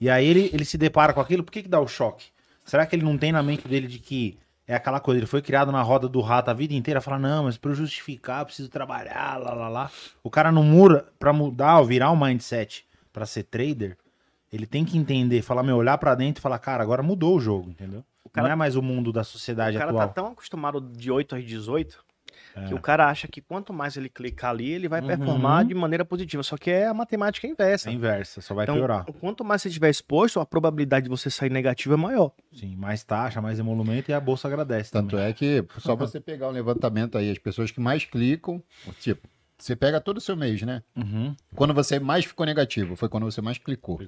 E aí ele, ele se depara com aquilo, por que, que dá o choque? Será que ele não tem na mente dele de que é aquela coisa, ele foi criado na roda do rato a vida inteira, fala, não, mas pra eu justificar, eu preciso trabalhar, lá, lá, lá. O cara não muda pra mudar virar o mindset pra ser trader, ele tem que entender, falar, meu, olhar pra dentro e falar, cara, agora mudou o jogo, entendeu? O cara, Não é mais o mundo da sociedade o cara atual. tá tão acostumado de 8 às 18 É. que o cara acha que quanto mais ele clicar ali, ele vai Uhum. performar de maneira positiva. Só que é a matemática inversa. É inversa, só vai Então, piorar. quanto mais você estiver exposto, a probabilidade de você sair negativo é maior. Sim, mais taxa, mais emolumento e a bolsa agradece Tanto também. é que, só você pegar um levantamento aí, as pessoas que mais clicam, tipo, você pega todo o seu mês, né? Uhum. Quando você mais ficou negativo, foi quando você mais clicou.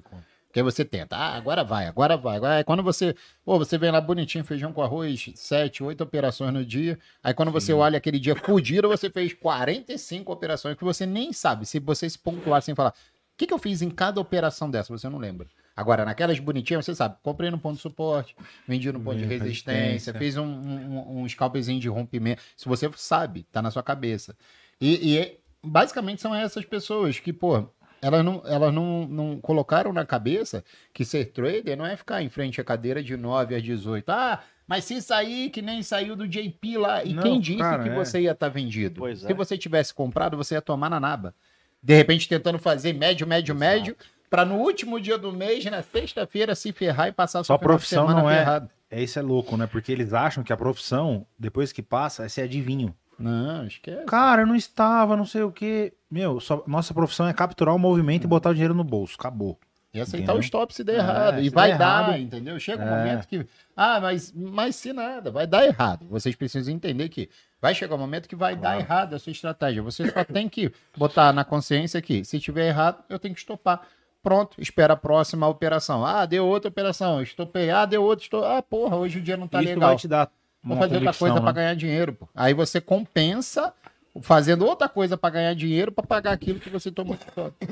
Porque aí você tenta, ah, agora vai, agora vai. Agora... Aí quando você, pô, você vem lá bonitinho, feijão com arroz, sete, oito operações no dia. Aí quando você olha aquele dia fudido, você fez 45 operações que você nem sabe. Se você se pontuar e falar, o que, que eu fiz em cada operação dessa? Você não lembra. Agora, naquelas bonitinhas, você sabe, comprei no ponto de suporte, vendi no ponto de Vendi resistência, resistência. fiz um, um, um scalpzinho de rompimento. Se você sabe, tá na sua cabeça. E, e é- basicamente são essas pessoas que, pô, elas não, elas não, não colocaram na cabeça que ser trader não é ficar em frente à cadeira de 9 às 18. Ah, mas se sair que nem saiu do JP lá. E Não, quem disse cara, que é. você ia estar vendido? Pois se é. você tivesse comprado, você ia tomar na naba. De repente tentando fazer médio, médio, médio, para no último dia do mês, na sexta-feira, se ferrar e passar de profissão não é- ferrado. É isso é louco, né? Porque eles acham que a profissão, depois que passa, é ser adivinho. Não, esquece. Cara, eu não estava, não sei o quê. Meu, só- nossa profissão é capturar o movimento e botar o dinheiro no bolso. Acabou. E aceitar Entendeu? o stop se der É, errado. E vai dar, errado- entendeu? Chega um É. momento que. Ah, mas, mas se nada, vai dar errado. Vocês precisam entender que vai chegar um momento que vai dar errado a sua estratégia. Você só tem que botar na consciência que, se tiver errado, eu tenho que estopar. Pronto, espera a próxima operação. Ah, deu outra operação. Estopei. Ah, deu outra. Estou... Ah, porra, hoje o dia não tá isso legal. vai te dar Vou fazer outra coisa né? para ganhar dinheiro. Pô. Aí você compensa fazendo outra coisa para ganhar dinheiro para pagar aquilo que você tomou.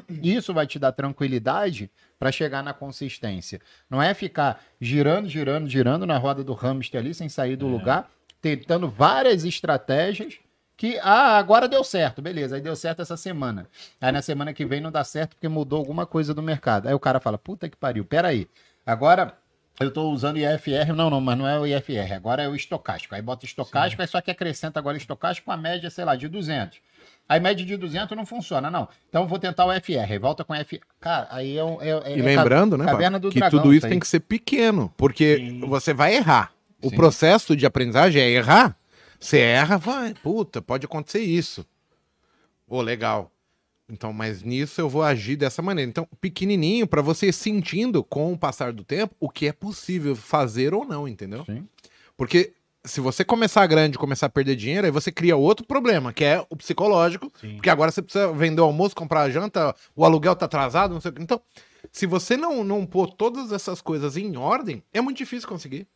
Isso vai te dar tranquilidade para chegar na consistência. Não é ficar girando, girando, girando na roda do hamster ali sem sair do É. lugar, tentando várias estratégias que, ah, agora deu certo, beleza, aí deu certo essa semana. Aí na semana que vem não dá certo porque mudou alguma coisa do mercado. Aí o cara fala, puta que pariu, peraí, agora eu tô usando IFR, não, não, mas não é o IFR, agora é o estocástico. Aí bota estocástico, aí só que acrescenta agora estocástico com a média, sei lá, de 200. Aí média de 200 não funciona, não. Então eu vou tentar o FR, aí volta com FR. Cara, aí é, é, é E é lembrando, né, caverna do que dragão, tudo isso tem que ser pequeno, porque você vai errar. O Sim. processo de aprendizagem é errar. Você erra, vai, puta, pode acontecer isso. Ô, legal. Então, mas nisso eu vou agir dessa maneira. Então, pequenininho para você ir sentindo com o passar do tempo o que é possível fazer ou não, entendeu? Sim. Porque se você começar grande e começar a perder dinheiro, aí você cria outro problema, que é o psicológico, Sim. porque agora você precisa vender o almoço, comprar a janta, o aluguel tá atrasado, não sei o que. Então, se você não, não pôr todas essas coisas em ordem, é muito difícil conseguir.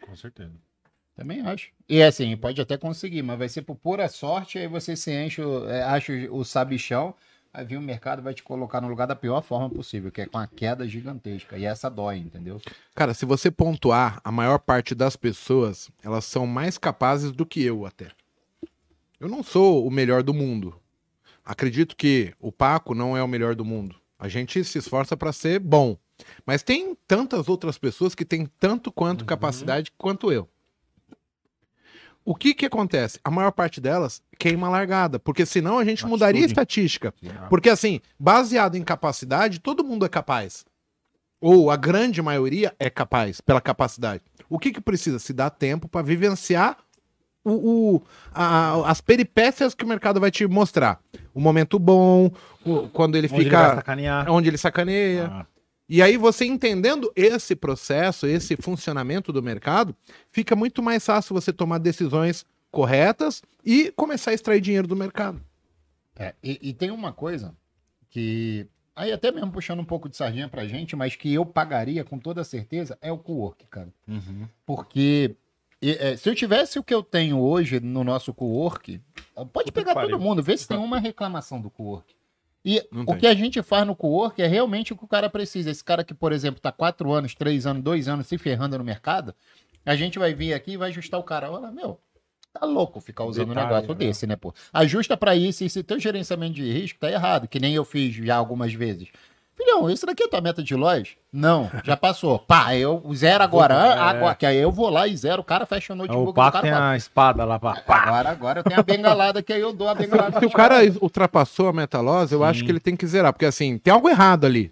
Com certeza. Também acho. E assim, pode até conseguir, mas vai ser por pura sorte, aí você se enche, o- é, acha o sabichão, aí vem o mercado vai te colocar no lugar da pior forma possível, que é com a queda gigantesca. E essa dói, entendeu? Cara, se você pontuar, a maior parte das pessoas, elas são mais capazes do que eu até. Eu não sou o melhor do mundo. Acredito que o Paco não é o melhor do mundo. A gente se esforça para ser bom. Mas tem tantas outras pessoas que têm tanto quanto capacidade quanto eu. O que que acontece? A maior parte delas queima a largada, porque senão a gente Atitude. mudaria a estatística. Porque assim, baseado em capacidade, todo mundo é capaz. Ou a grande maioria é capaz, pela capacidade. O que que precisa? Se dar tempo para vivenciar o, o- a- as peripécias que o mercado vai te mostrar. O momento bom, o- quando ele Onde ele vai fica. sacanear. onde ele sacaneia. Ah, E aí você entendendo esse processo, esse funcionamento do mercado, fica muito mais fácil você tomar decisões corretas e começar a extrair dinheiro do mercado. É, e, e tem uma coisa que. Aí até mesmo puxando um pouco de sardinha pra gente, mas que eu pagaria com toda certeza, é o co-work, cara. uhum. Porque e, é, se eu tivesse o que eu tenho hoje no nosso co-work, pode Puta pegar todo mundo, vê se tem uma reclamação do co-work. E o que a gente faz no co-work é realmente o que o cara precisa. Esse cara que, por exemplo, tá quatro anos, três anos, dois anos se ferrando no mercado, a gente vai vir aqui e vai ajustar o cara. Olha, meu, tá louco ficar usando um Detalhe, negócio né? desse, né, pô? Ajusta pra isso e se teu gerenciamento de risco tá errado, que nem eu fiz já algumas vezes. Filhão, isso daqui é tua meta de loja? Não, já passou. Pá, eu zero agora. É. Ah, agora que aí eu vou lá e zero, o cara fecha o notebook O Paco tem fala, a espada lá pra. Pá! Agora, agora eu tenho a bengalada que aí eu dou a bengalada. Se o cara ultrapassou a meta loss, eu acho Sim. que ele tem que zerar, porque assim, tem algo errado ali.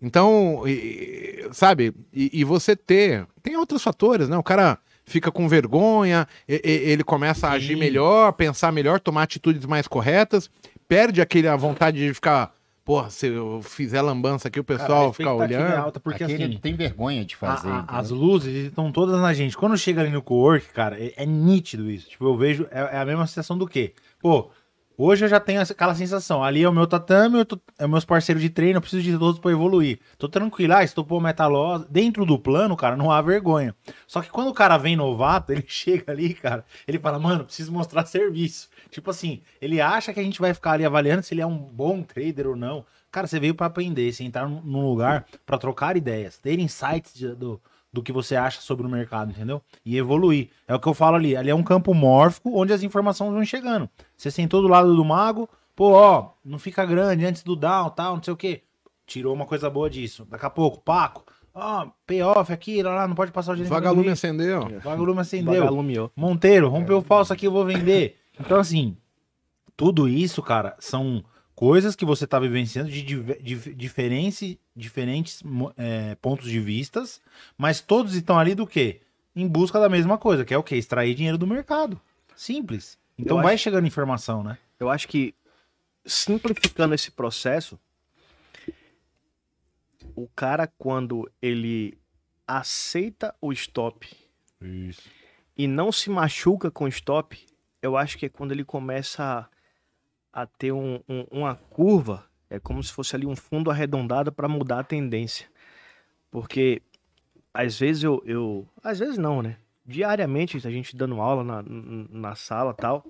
Então, e- sabe, e, e você ter. Tem outros fatores, né? O cara fica com vergonha, e- e- ele começa a agir melhor, pensar melhor, tomar atitudes mais corretas, perde aquele, a vontade de ficar. Porra, se eu fizer lambança aqui, o Cara, pessoal a fica expectativa é olhando. alta porque Aquele assim, tem vergonha de fazer. a- a- as luzes estão todas na gente. Quando chega ali no co-work, cara, é, é nítido isso. Tipo, eu vejo, é, é a mesma sensação do quê? Pô, hoje eu já tenho aquela sensação. Ali é o meu tatame, tô, é meus parceiros de treino, eu preciso de todos pra evoluir. Tô tranquilo, ah, estopou metalosa. Dentro do plano, cara, não há vergonha. Só que quando o cara vem novato, ele chega ali, cara, ele fala, mano, preciso mostrar serviço. Tipo assim, ele acha que a gente vai ficar ali avaliando se ele é um bom trader ou não. Cara, você veio pra aprender, você entrar num- lugar pra trocar ideias, ter insights de- do, do que você acha sobre o mercado, entendeu? E evoluir. É o que eu falo ali. Ali é um campo mórfico onde as informações vão chegando. Você sentou do lado do mago, pô, ó, não fica grande antes do down, tal, não sei o quê. Tirou uma coisa boa disso. Daqui a pouco, Paco, ó, payoff aqui, lá, lá, não pode passar o gerente. Vagalume acendeu. Vagalume acendeu. Vagalumeou. Monteiro, rompeu o falso aqui, eu vou vender. Então, assim, tudo isso, cara, são coisas que você tá vivenciando de, diferentes mo- é, pontos de vistas, mas todos estão ali do quê? Em busca da mesma coisa, que é o quê? Extrair dinheiro do mercado. Simples. Então Eu vai acho- chegando informação, né? Eu acho que simplificando esse processo, o cara quando ele aceita o stop Isso. e não se machuca com o stop, eu acho que é quando ele começa a, a ter um- um- uma curva, é como se fosse ali um fundo arredondado para mudar a tendência. Porque às vezes eu, eu. Às vezes não, né? Diariamente a gente dando aula na, na sala tal.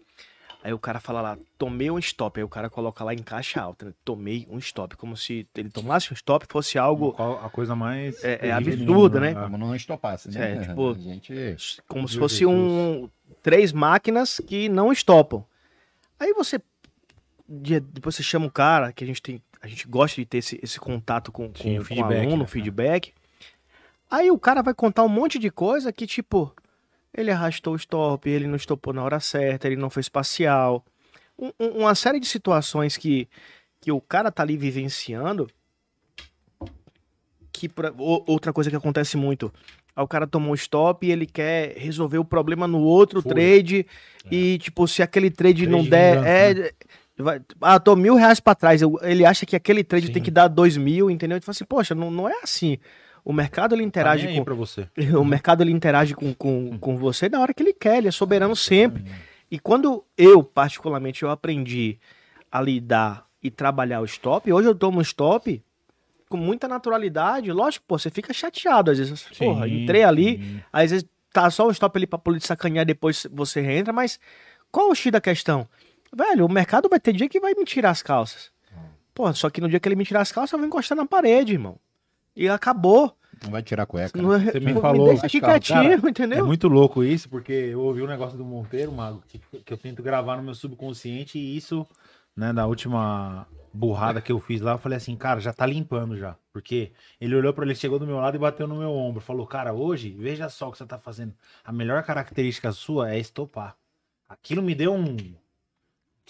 Aí o cara fala lá, tomei um stop. Aí o cara coloca lá em caixa alta, né? Tomei um stop. Como se ele tomasse um stop fosse algo. Qual a coisa mais. É- é mundo, né? Ah, Como não estopasse, né? É, tipo, a gente... Como se fosse um. Três máquinas que não estopam. Aí você. de- Depois você chama o cara, que a gente tem. A gente gosta de ter esse, esse contato com, com, Sim, o com o feedback, aluno, né? o feedback. Aí o cara vai contar um monte de coisa que, tipo, ele arrastou o stop, ele não estopou na hora certa, ele não fez parcial. Um- um- uma série de situações que, que o cara tá ali vivenciando. Que pra- o- outra coisa que acontece muito. Aí o cara tomou um stop e ele quer resolver o problema no outro Foi. trade. E, tipo, se aquele trade, não Trade der. vingança, É, vai- ah, tô mil reais pra trás. Eu- ele acha que aquele trade Sim. tem que dar dois mil, entendeu? Ele fala assim, poxa, não, não é assim. O mercado ele Tá interage aí com. pra você. O mercado ele interage com, com, com você na hora que ele quer, ele é soberano sempre. E quando eu, particularmente, eu aprendi a lidar e trabalhar o stop, hoje eu tomo stop com muita naturalidade. Lógico, pô, você fica chateado às vezes. Porra, Sim, entrei ali, sim. às vezes tá só um stop ali pra poder sacanear, depois você reentra, mas qual o X da questão? Velho, o mercado vai ter dia que vai me tirar as calças. Pô, só que no dia que ele me tirar as calças, eu vou encostar na parede, irmão. E acabou. Não vai tirar a cueca. Não é- Você me me falou, deixa aqui Pascal, quietinho, É entendeu? muito louco isso, porque eu ouvi um negócio do Monteiro, Mago, que, que eu tento gravar no meu subconsciente e isso, né, na última burrada que eu fiz lá, eu falei assim, cara, já tá limpando já. Porque ele olhou pra ele, chegou do meu lado e bateu no meu ombro. Falou, cara, hoje, veja só o que você tá fazendo. A melhor característica sua é estopar. Aquilo me deu um.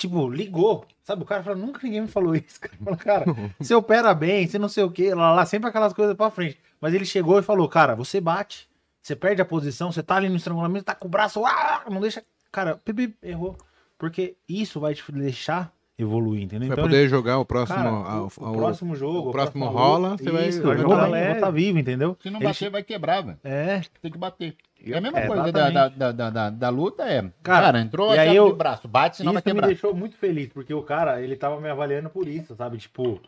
Tipo, ligou. Sabe, o cara falou, nunca ninguém me falou isso. Cara, Fala, cara você opera bem, você não sei o que, lá, lá, sempre aquelas coisas pra frente. Mas ele chegou e falou, cara, você bate, você perde a posição, você tá ali no estrangulamento, tá com o braço, ah, não deixa. Cara, pi, pi, errou. Porque isso vai te deixar evoluir, entendeu? Vai Então, poder jogar o próximo. cara, ao- o, o próximo jogo, o próximo rola, você vai- isso, vai jogar vou tá vivo, entendeu? Se não Ele bater, vai quebrar, velho. É, Tem que bater. É a mesma É, coisa da, da, da, da, da luta é. Cara, Cara, entrou e aí eu- de braço, bate, senão vai isso me quebrar. deixou muito feliz, porque o cara, ele tava me avaliando por isso, sabe? Tipo,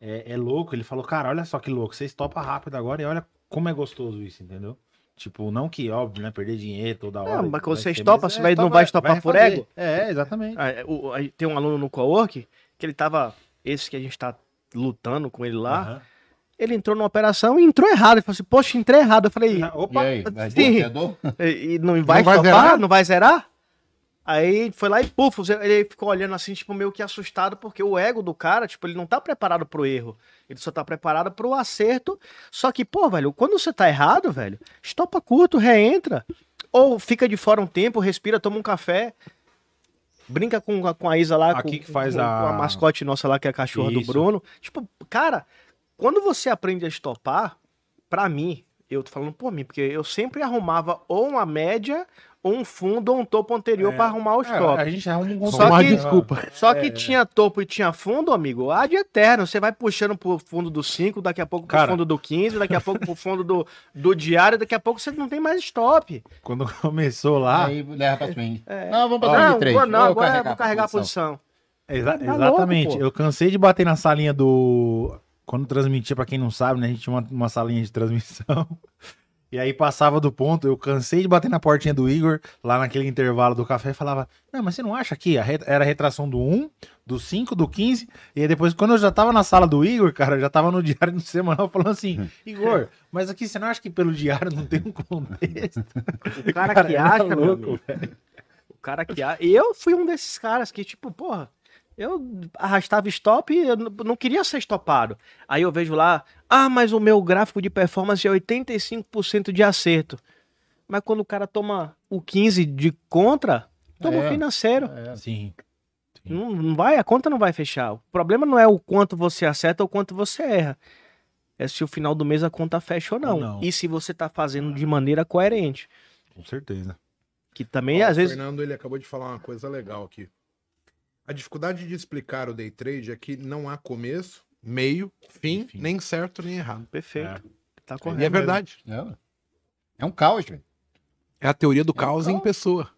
é, é louco. Ele falou, cara, olha só que louco, você estopa rápido agora e olha como é gostoso isso, entendeu? Tipo, não que, óbvio, né? Perder dinheiro toda hora. Não, mas quando você estopa, mas você é, vai- não vai estopar por ego? É, exatamente. Ah, é, tem um aluno no co-work que ele tava. Esse que a gente tá lutando com ele lá. Ele entrou numa operação e entrou errado. Ele falou assim: Poxa, entrei errado. Eu falei: E Opa, aí, vai sim. torcedor? E, e não vai Não vai estopar? zerar? Não vai zerar? Aí foi lá e puf, ele ficou olhando assim, tipo, meio que assustado, porque o ego do cara, tipo, ele não tá preparado pro erro. Ele só tá preparado pro acerto. Só que, pô, velho, quando você tá errado, velho, estopa curto, reentra. Ou fica de fora um tempo, respira, toma um café. Brinca com, a- com a Isa lá, Aqui com, que faz com- a- com a mascote nossa lá, que é a cachorra do Isso. Bruno. Tipo, cara, Quando você aprende a estopar, pra mim, eu tô falando por mim, porque eu sempre arrumava ou uma média, ou um fundo, ou um topo anterior É. pra arrumar o É, stop. a gente arruma um Só que- desculpa. Só que tinha topo e tinha fundo, amigo, há de eterno. Você vai puxando pro fundo do 5, daqui a pouco pro Cara. fundo do 15, daqui a pouco pro fundo do, do diário, daqui a pouco você não tem mais stop. Quando começou lá. Aí leva pra swing. É. Não, vamos passar não, de três. vou não, Vou agora eu vou carregar a posição. Exa- Tá exatamente. louco, eu cansei de bater na salinha do. Quando transmitia, pra quem não sabe, né? A gente tinha uma, uma salinha de transmissão. E aí passava do ponto, eu cansei de bater na portinha do Igor, lá naquele intervalo do café, e falava: Não, mas você não acha re- Era a retração do 1, do 5, do 15. E aí depois, quando eu já tava na sala do Igor, cara, eu já tava no diário no semanal falando assim: Igor, mas aqui você não acha que pelo diário não tem um contexto? O cara, Cara, que acha, louco, amigo. O cara que acha. Eu fui um desses caras que, tipo, porra, eu arrastava stop e eu não queria ser estopado. Aí eu vejo lá, ah, mas o meu gráfico de performance é 85% de acerto. Mas quando o cara toma o 15 de contra, toma o É. financeiro. É. Sim. Não, não vai, a conta não vai fechar. O problema não é o quanto você acerta ou o quanto você erra. É se o final do mês a conta fecha ou não. Ou não. E se você tá fazendo de maneira coerente. Com certeza. Que também, Ó, às o vezes. Fernando ele acabou de falar uma coisa legal aqui. A dificuldade de explicar o day trade é que não há começo, meio, fim, Fim. nem certo nem errado. Perfeito. Tá E correto. é verdade. É, é um caos, velho. É a teoria do um caos em caos. pessoa.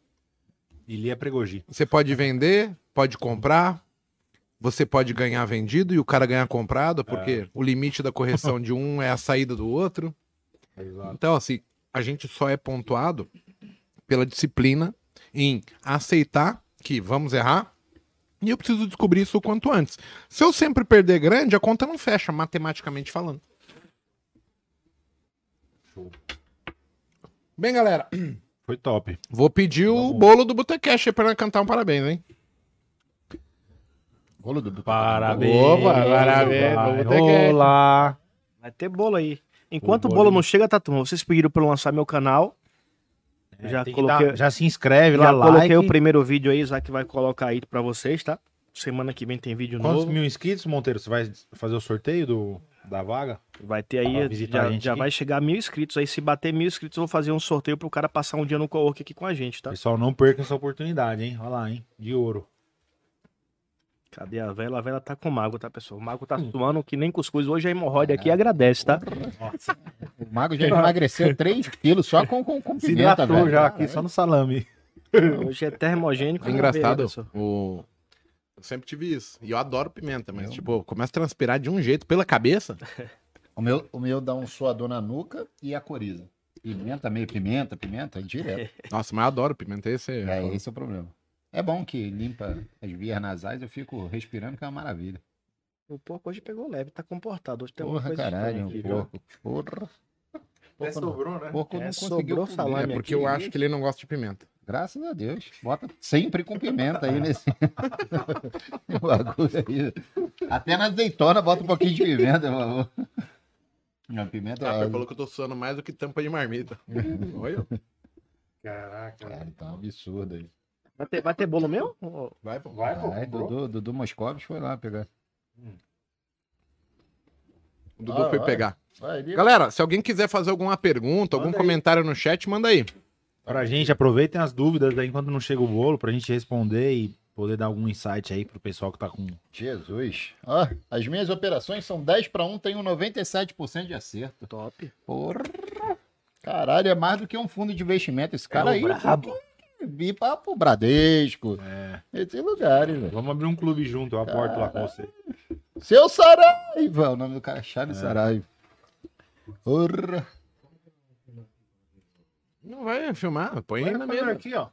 Ilia Pregogi. Você pode vender, pode comprar, você pode ganhar vendido e o cara ganhar comprado, porque o limite da correção de um é a saída do outro. Então, assim, a gente só é pontuado pela disciplina em aceitar que vamos errar e eu preciso descobrir isso o quanto antes. Se eu sempre perder grande, a conta não fecha, matematicamente falando. Bem, galera, Foi top. vou pedir o bolo do Botecash aí pra nós cantar um parabéns, hein? Rolo do Parabéns. Opa, parabéns, vamos rolar. Vai ter bolo aí. Enquanto o bolo bolo aí. não chega, tá turma. Vocês pediram pra eu lançar meu canal. É, já que coloquei, dar- já se inscreve já lá, coloquei like. o primeiro vídeo aí, Isaac vai colocar aí pra vocês, tá? Semana que vem tem vídeo Quantos novo. mil inscritos, Monteiro? Você vai fazer o sorteio do, da vaga? Vai ter aí, visitar a já, gente já vai chegar a mil inscritos. Aí se bater mil inscritos, eu vou fazer um sorteio pro cara passar um dia no co-work aqui com a gente, tá? Pessoal, não percam essa oportunidade, hein? Olha lá, hein? De ouro. Cadê a vela? A vela tá com mago, tá, pessoal? O mago tá suando que nem cuscuz. Hoje a hemorroide aqui agradece, tá? O Mago já emagreceu 3 quilos só com, com, com Se pimenta, velho. já aqui, só no salame. Hoje é termogênico. É engraçado. O... Eu sempre tive isso. E eu adoro pimenta, mas, tipo, começa a transpirar de um jeito pela cabeça. O meu, o meu dá um suador na nuca e a coriza. Pimenta, meio pimenta, pimenta, é direto. Nossa, mas eu adoro pimenta. Esse é... É, esse é o problema. É bom que limpa as vias nasais, eu fico respirando, que é uma maravilha. O porco hoje pegou leve, tá comportado. Hoje tem Porra, coisa caralho, aqui, um porco. Porra. Não, sobrou, né? porco É, não sobrou conseguiu comer, salame É porque eu acho que ele não gosta de pimenta. Graças a Deus. Bota sempre com pimenta aí nesse o bagulho aí. Até na azeitona bota um pouquinho de pimenta, por favor. A pimenta Ah, é... falou que eu tô suando mais do que tampa de marmita. Olha. Caraca. Cara, tá um absurdo aí. Vai ter, vai ter bolo meu? Vai, pô. Vai, pô. Ai, Dudu, Dudu Moscovis foi lá pegar. O Dudu Ah, foi vai. pegar. Vai. Galera, se alguém quiser fazer alguma pergunta, algum Manda aí. comentário no chat, manda aí. Pra gente, aproveitem as dúvidas aí enquanto não chega o bolo, pra gente responder e poder dar algum insight aí pro pessoal que tá com. Jesus. Ó, as minhas operações são 10 para 1, tenho 97% de acerto. top. Porra. Caralho, é mais do que um fundo de investimento. Esse cara É aí. brabo. Vi para pro Bradesco. É, Esses lugares, velho. vamos abrir um clube junto, eu aporto lá com você. Seu Saraiva. O nome do cara é Charles Saraiva. Porra. Não vai filmar, põe aí na mesa. aqui, ó.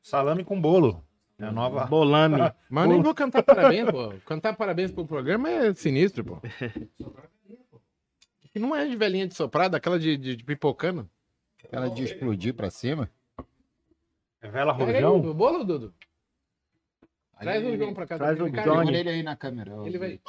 Salame com bolo. É a nova. Bolame. Mas eu nem vou cantar parabéns, pô. Cantar parabéns pro programa é sinistro, pô. E não é de velhinha de soprada, aquela de, de, de pipocando. Aquela de explodir pra cima. É vela rojão? o bolo, Dudu. Traz o João pra cá. Traz o Johnny. Segura ele aí na câmera. Ele vai.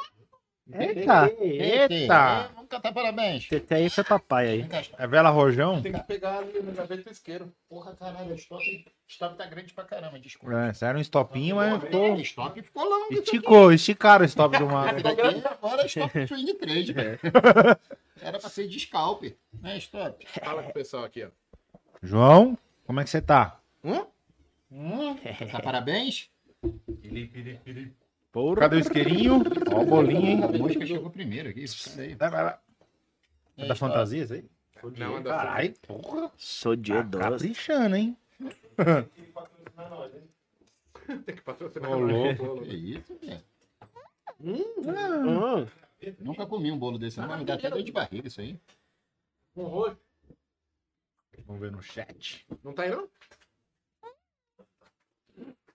Eita! Eita! Eita! Vamos cantar parabéns. Tete aí foi papai aí. É Vela Rojão? Tem que pegar ali no gaveta isqueiro. Porra, caralho, o stop, stop tá grande pra caramba, desculpa. É, sério, um estopinho, mas ficou... O stop ficou longo. Esticou, esticaram o stop do Mago. Daqui agora é stop swing 3, velho. Era pra ser de scalp, né, stop? Fala com o pessoal aqui, ó. João, como é que você tá? Hum? Hum, tá parabéns? Porra. Cadê o isqueirinho? Ó o bolinho, hein? A mosca chegou primeiro aqui. Cadê? Vai, vai, vai. É Aí, da fantasia isso aí? Não, é da Caralho, porra. Sou Tá diedoso. caprichando, hein? Tem que patrocinar. Ô, louco. Que isso, velho? Hum. Nunca comi um bolo desse, não. Vai me dar até dor de barriga isso aí. Com roxo. Vamos ver no chat. Não tá aí, não?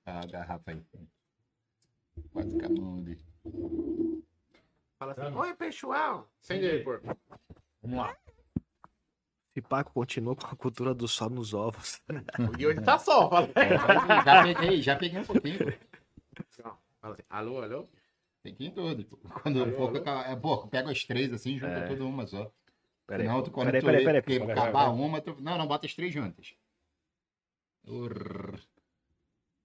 Ah, a garrafa aí. Quase com a mão ali. Fala assim. Oi, pessoal. Acende aí, porco. Vamos lá. Pipaco continua com a cultura do sol nos ovos. E hoje tá só. Fala. Já peguei, já peguei um pouquinho. Fala assim. Alô, alô? Peguei todo. Quando o porco, acaba- é, porco, pega as três assim, junta É. tudo uma só. Peraí, Senão, tu, peraí, peraí, peraí. que peraí. acabar uma, tu... não, não, bota as três juntas. Urr.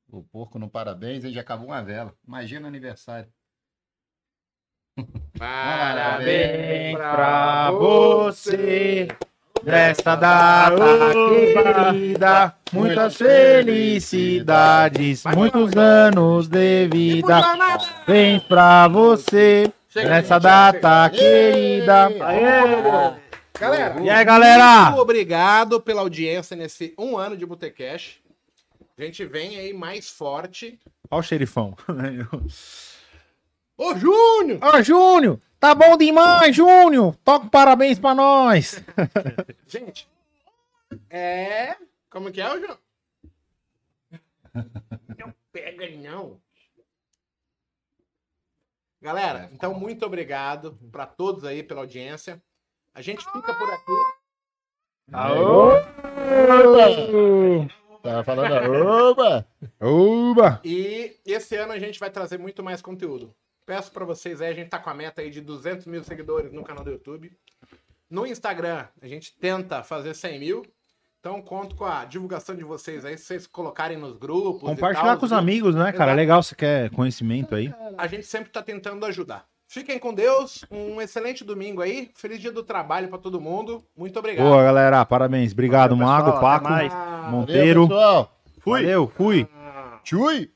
O porco no parabéns, ele já acabou uma vela. Imagina o aniversário. Parabéns Pra você, nesta data querida, muitas felicidades, muitos anos de vida. Vem pra você, nessa data querida. Galera, E aí, galera? muito obrigado pela audiência nesse um ano de Botecash. A gente vem aí mais forte. Ó o xerifão. Ô, Júnior! Ô, Júnior, tá bom demais, Júnior. Toca um parabéns pra nós. Gente, é... Como que é, ô, Júnior? Não pega, não. Galera, então muito obrigado pra todos aí pela audiência. A gente fica por aqui. Tava falando, oba! Uba. E esse ano a gente vai trazer muito mais conteúdo. Peço pra vocês aí, a gente tá com a meta aí de 200 mil seguidores no canal do YouTube. No Instagram, a gente tenta fazer 100 mil. Então, conto com a divulgação de vocês aí, se vocês colocarem nos grupos. e Compartilhar tal, com os vídeos. amigos, né, cara? Exato. Legal, você quer conhecimento aí. A gente sempre tá tentando ajudar. Fiquem com Deus, um excelente domingo aí. Feliz dia do trabalho pra todo mundo. Muito obrigado. Boa, galera. Parabéns. Obrigado, Valeu, Mago, pessoal. Paco. Ah, Monteiro. pessoal. Valeu, fui. ah. Tchui!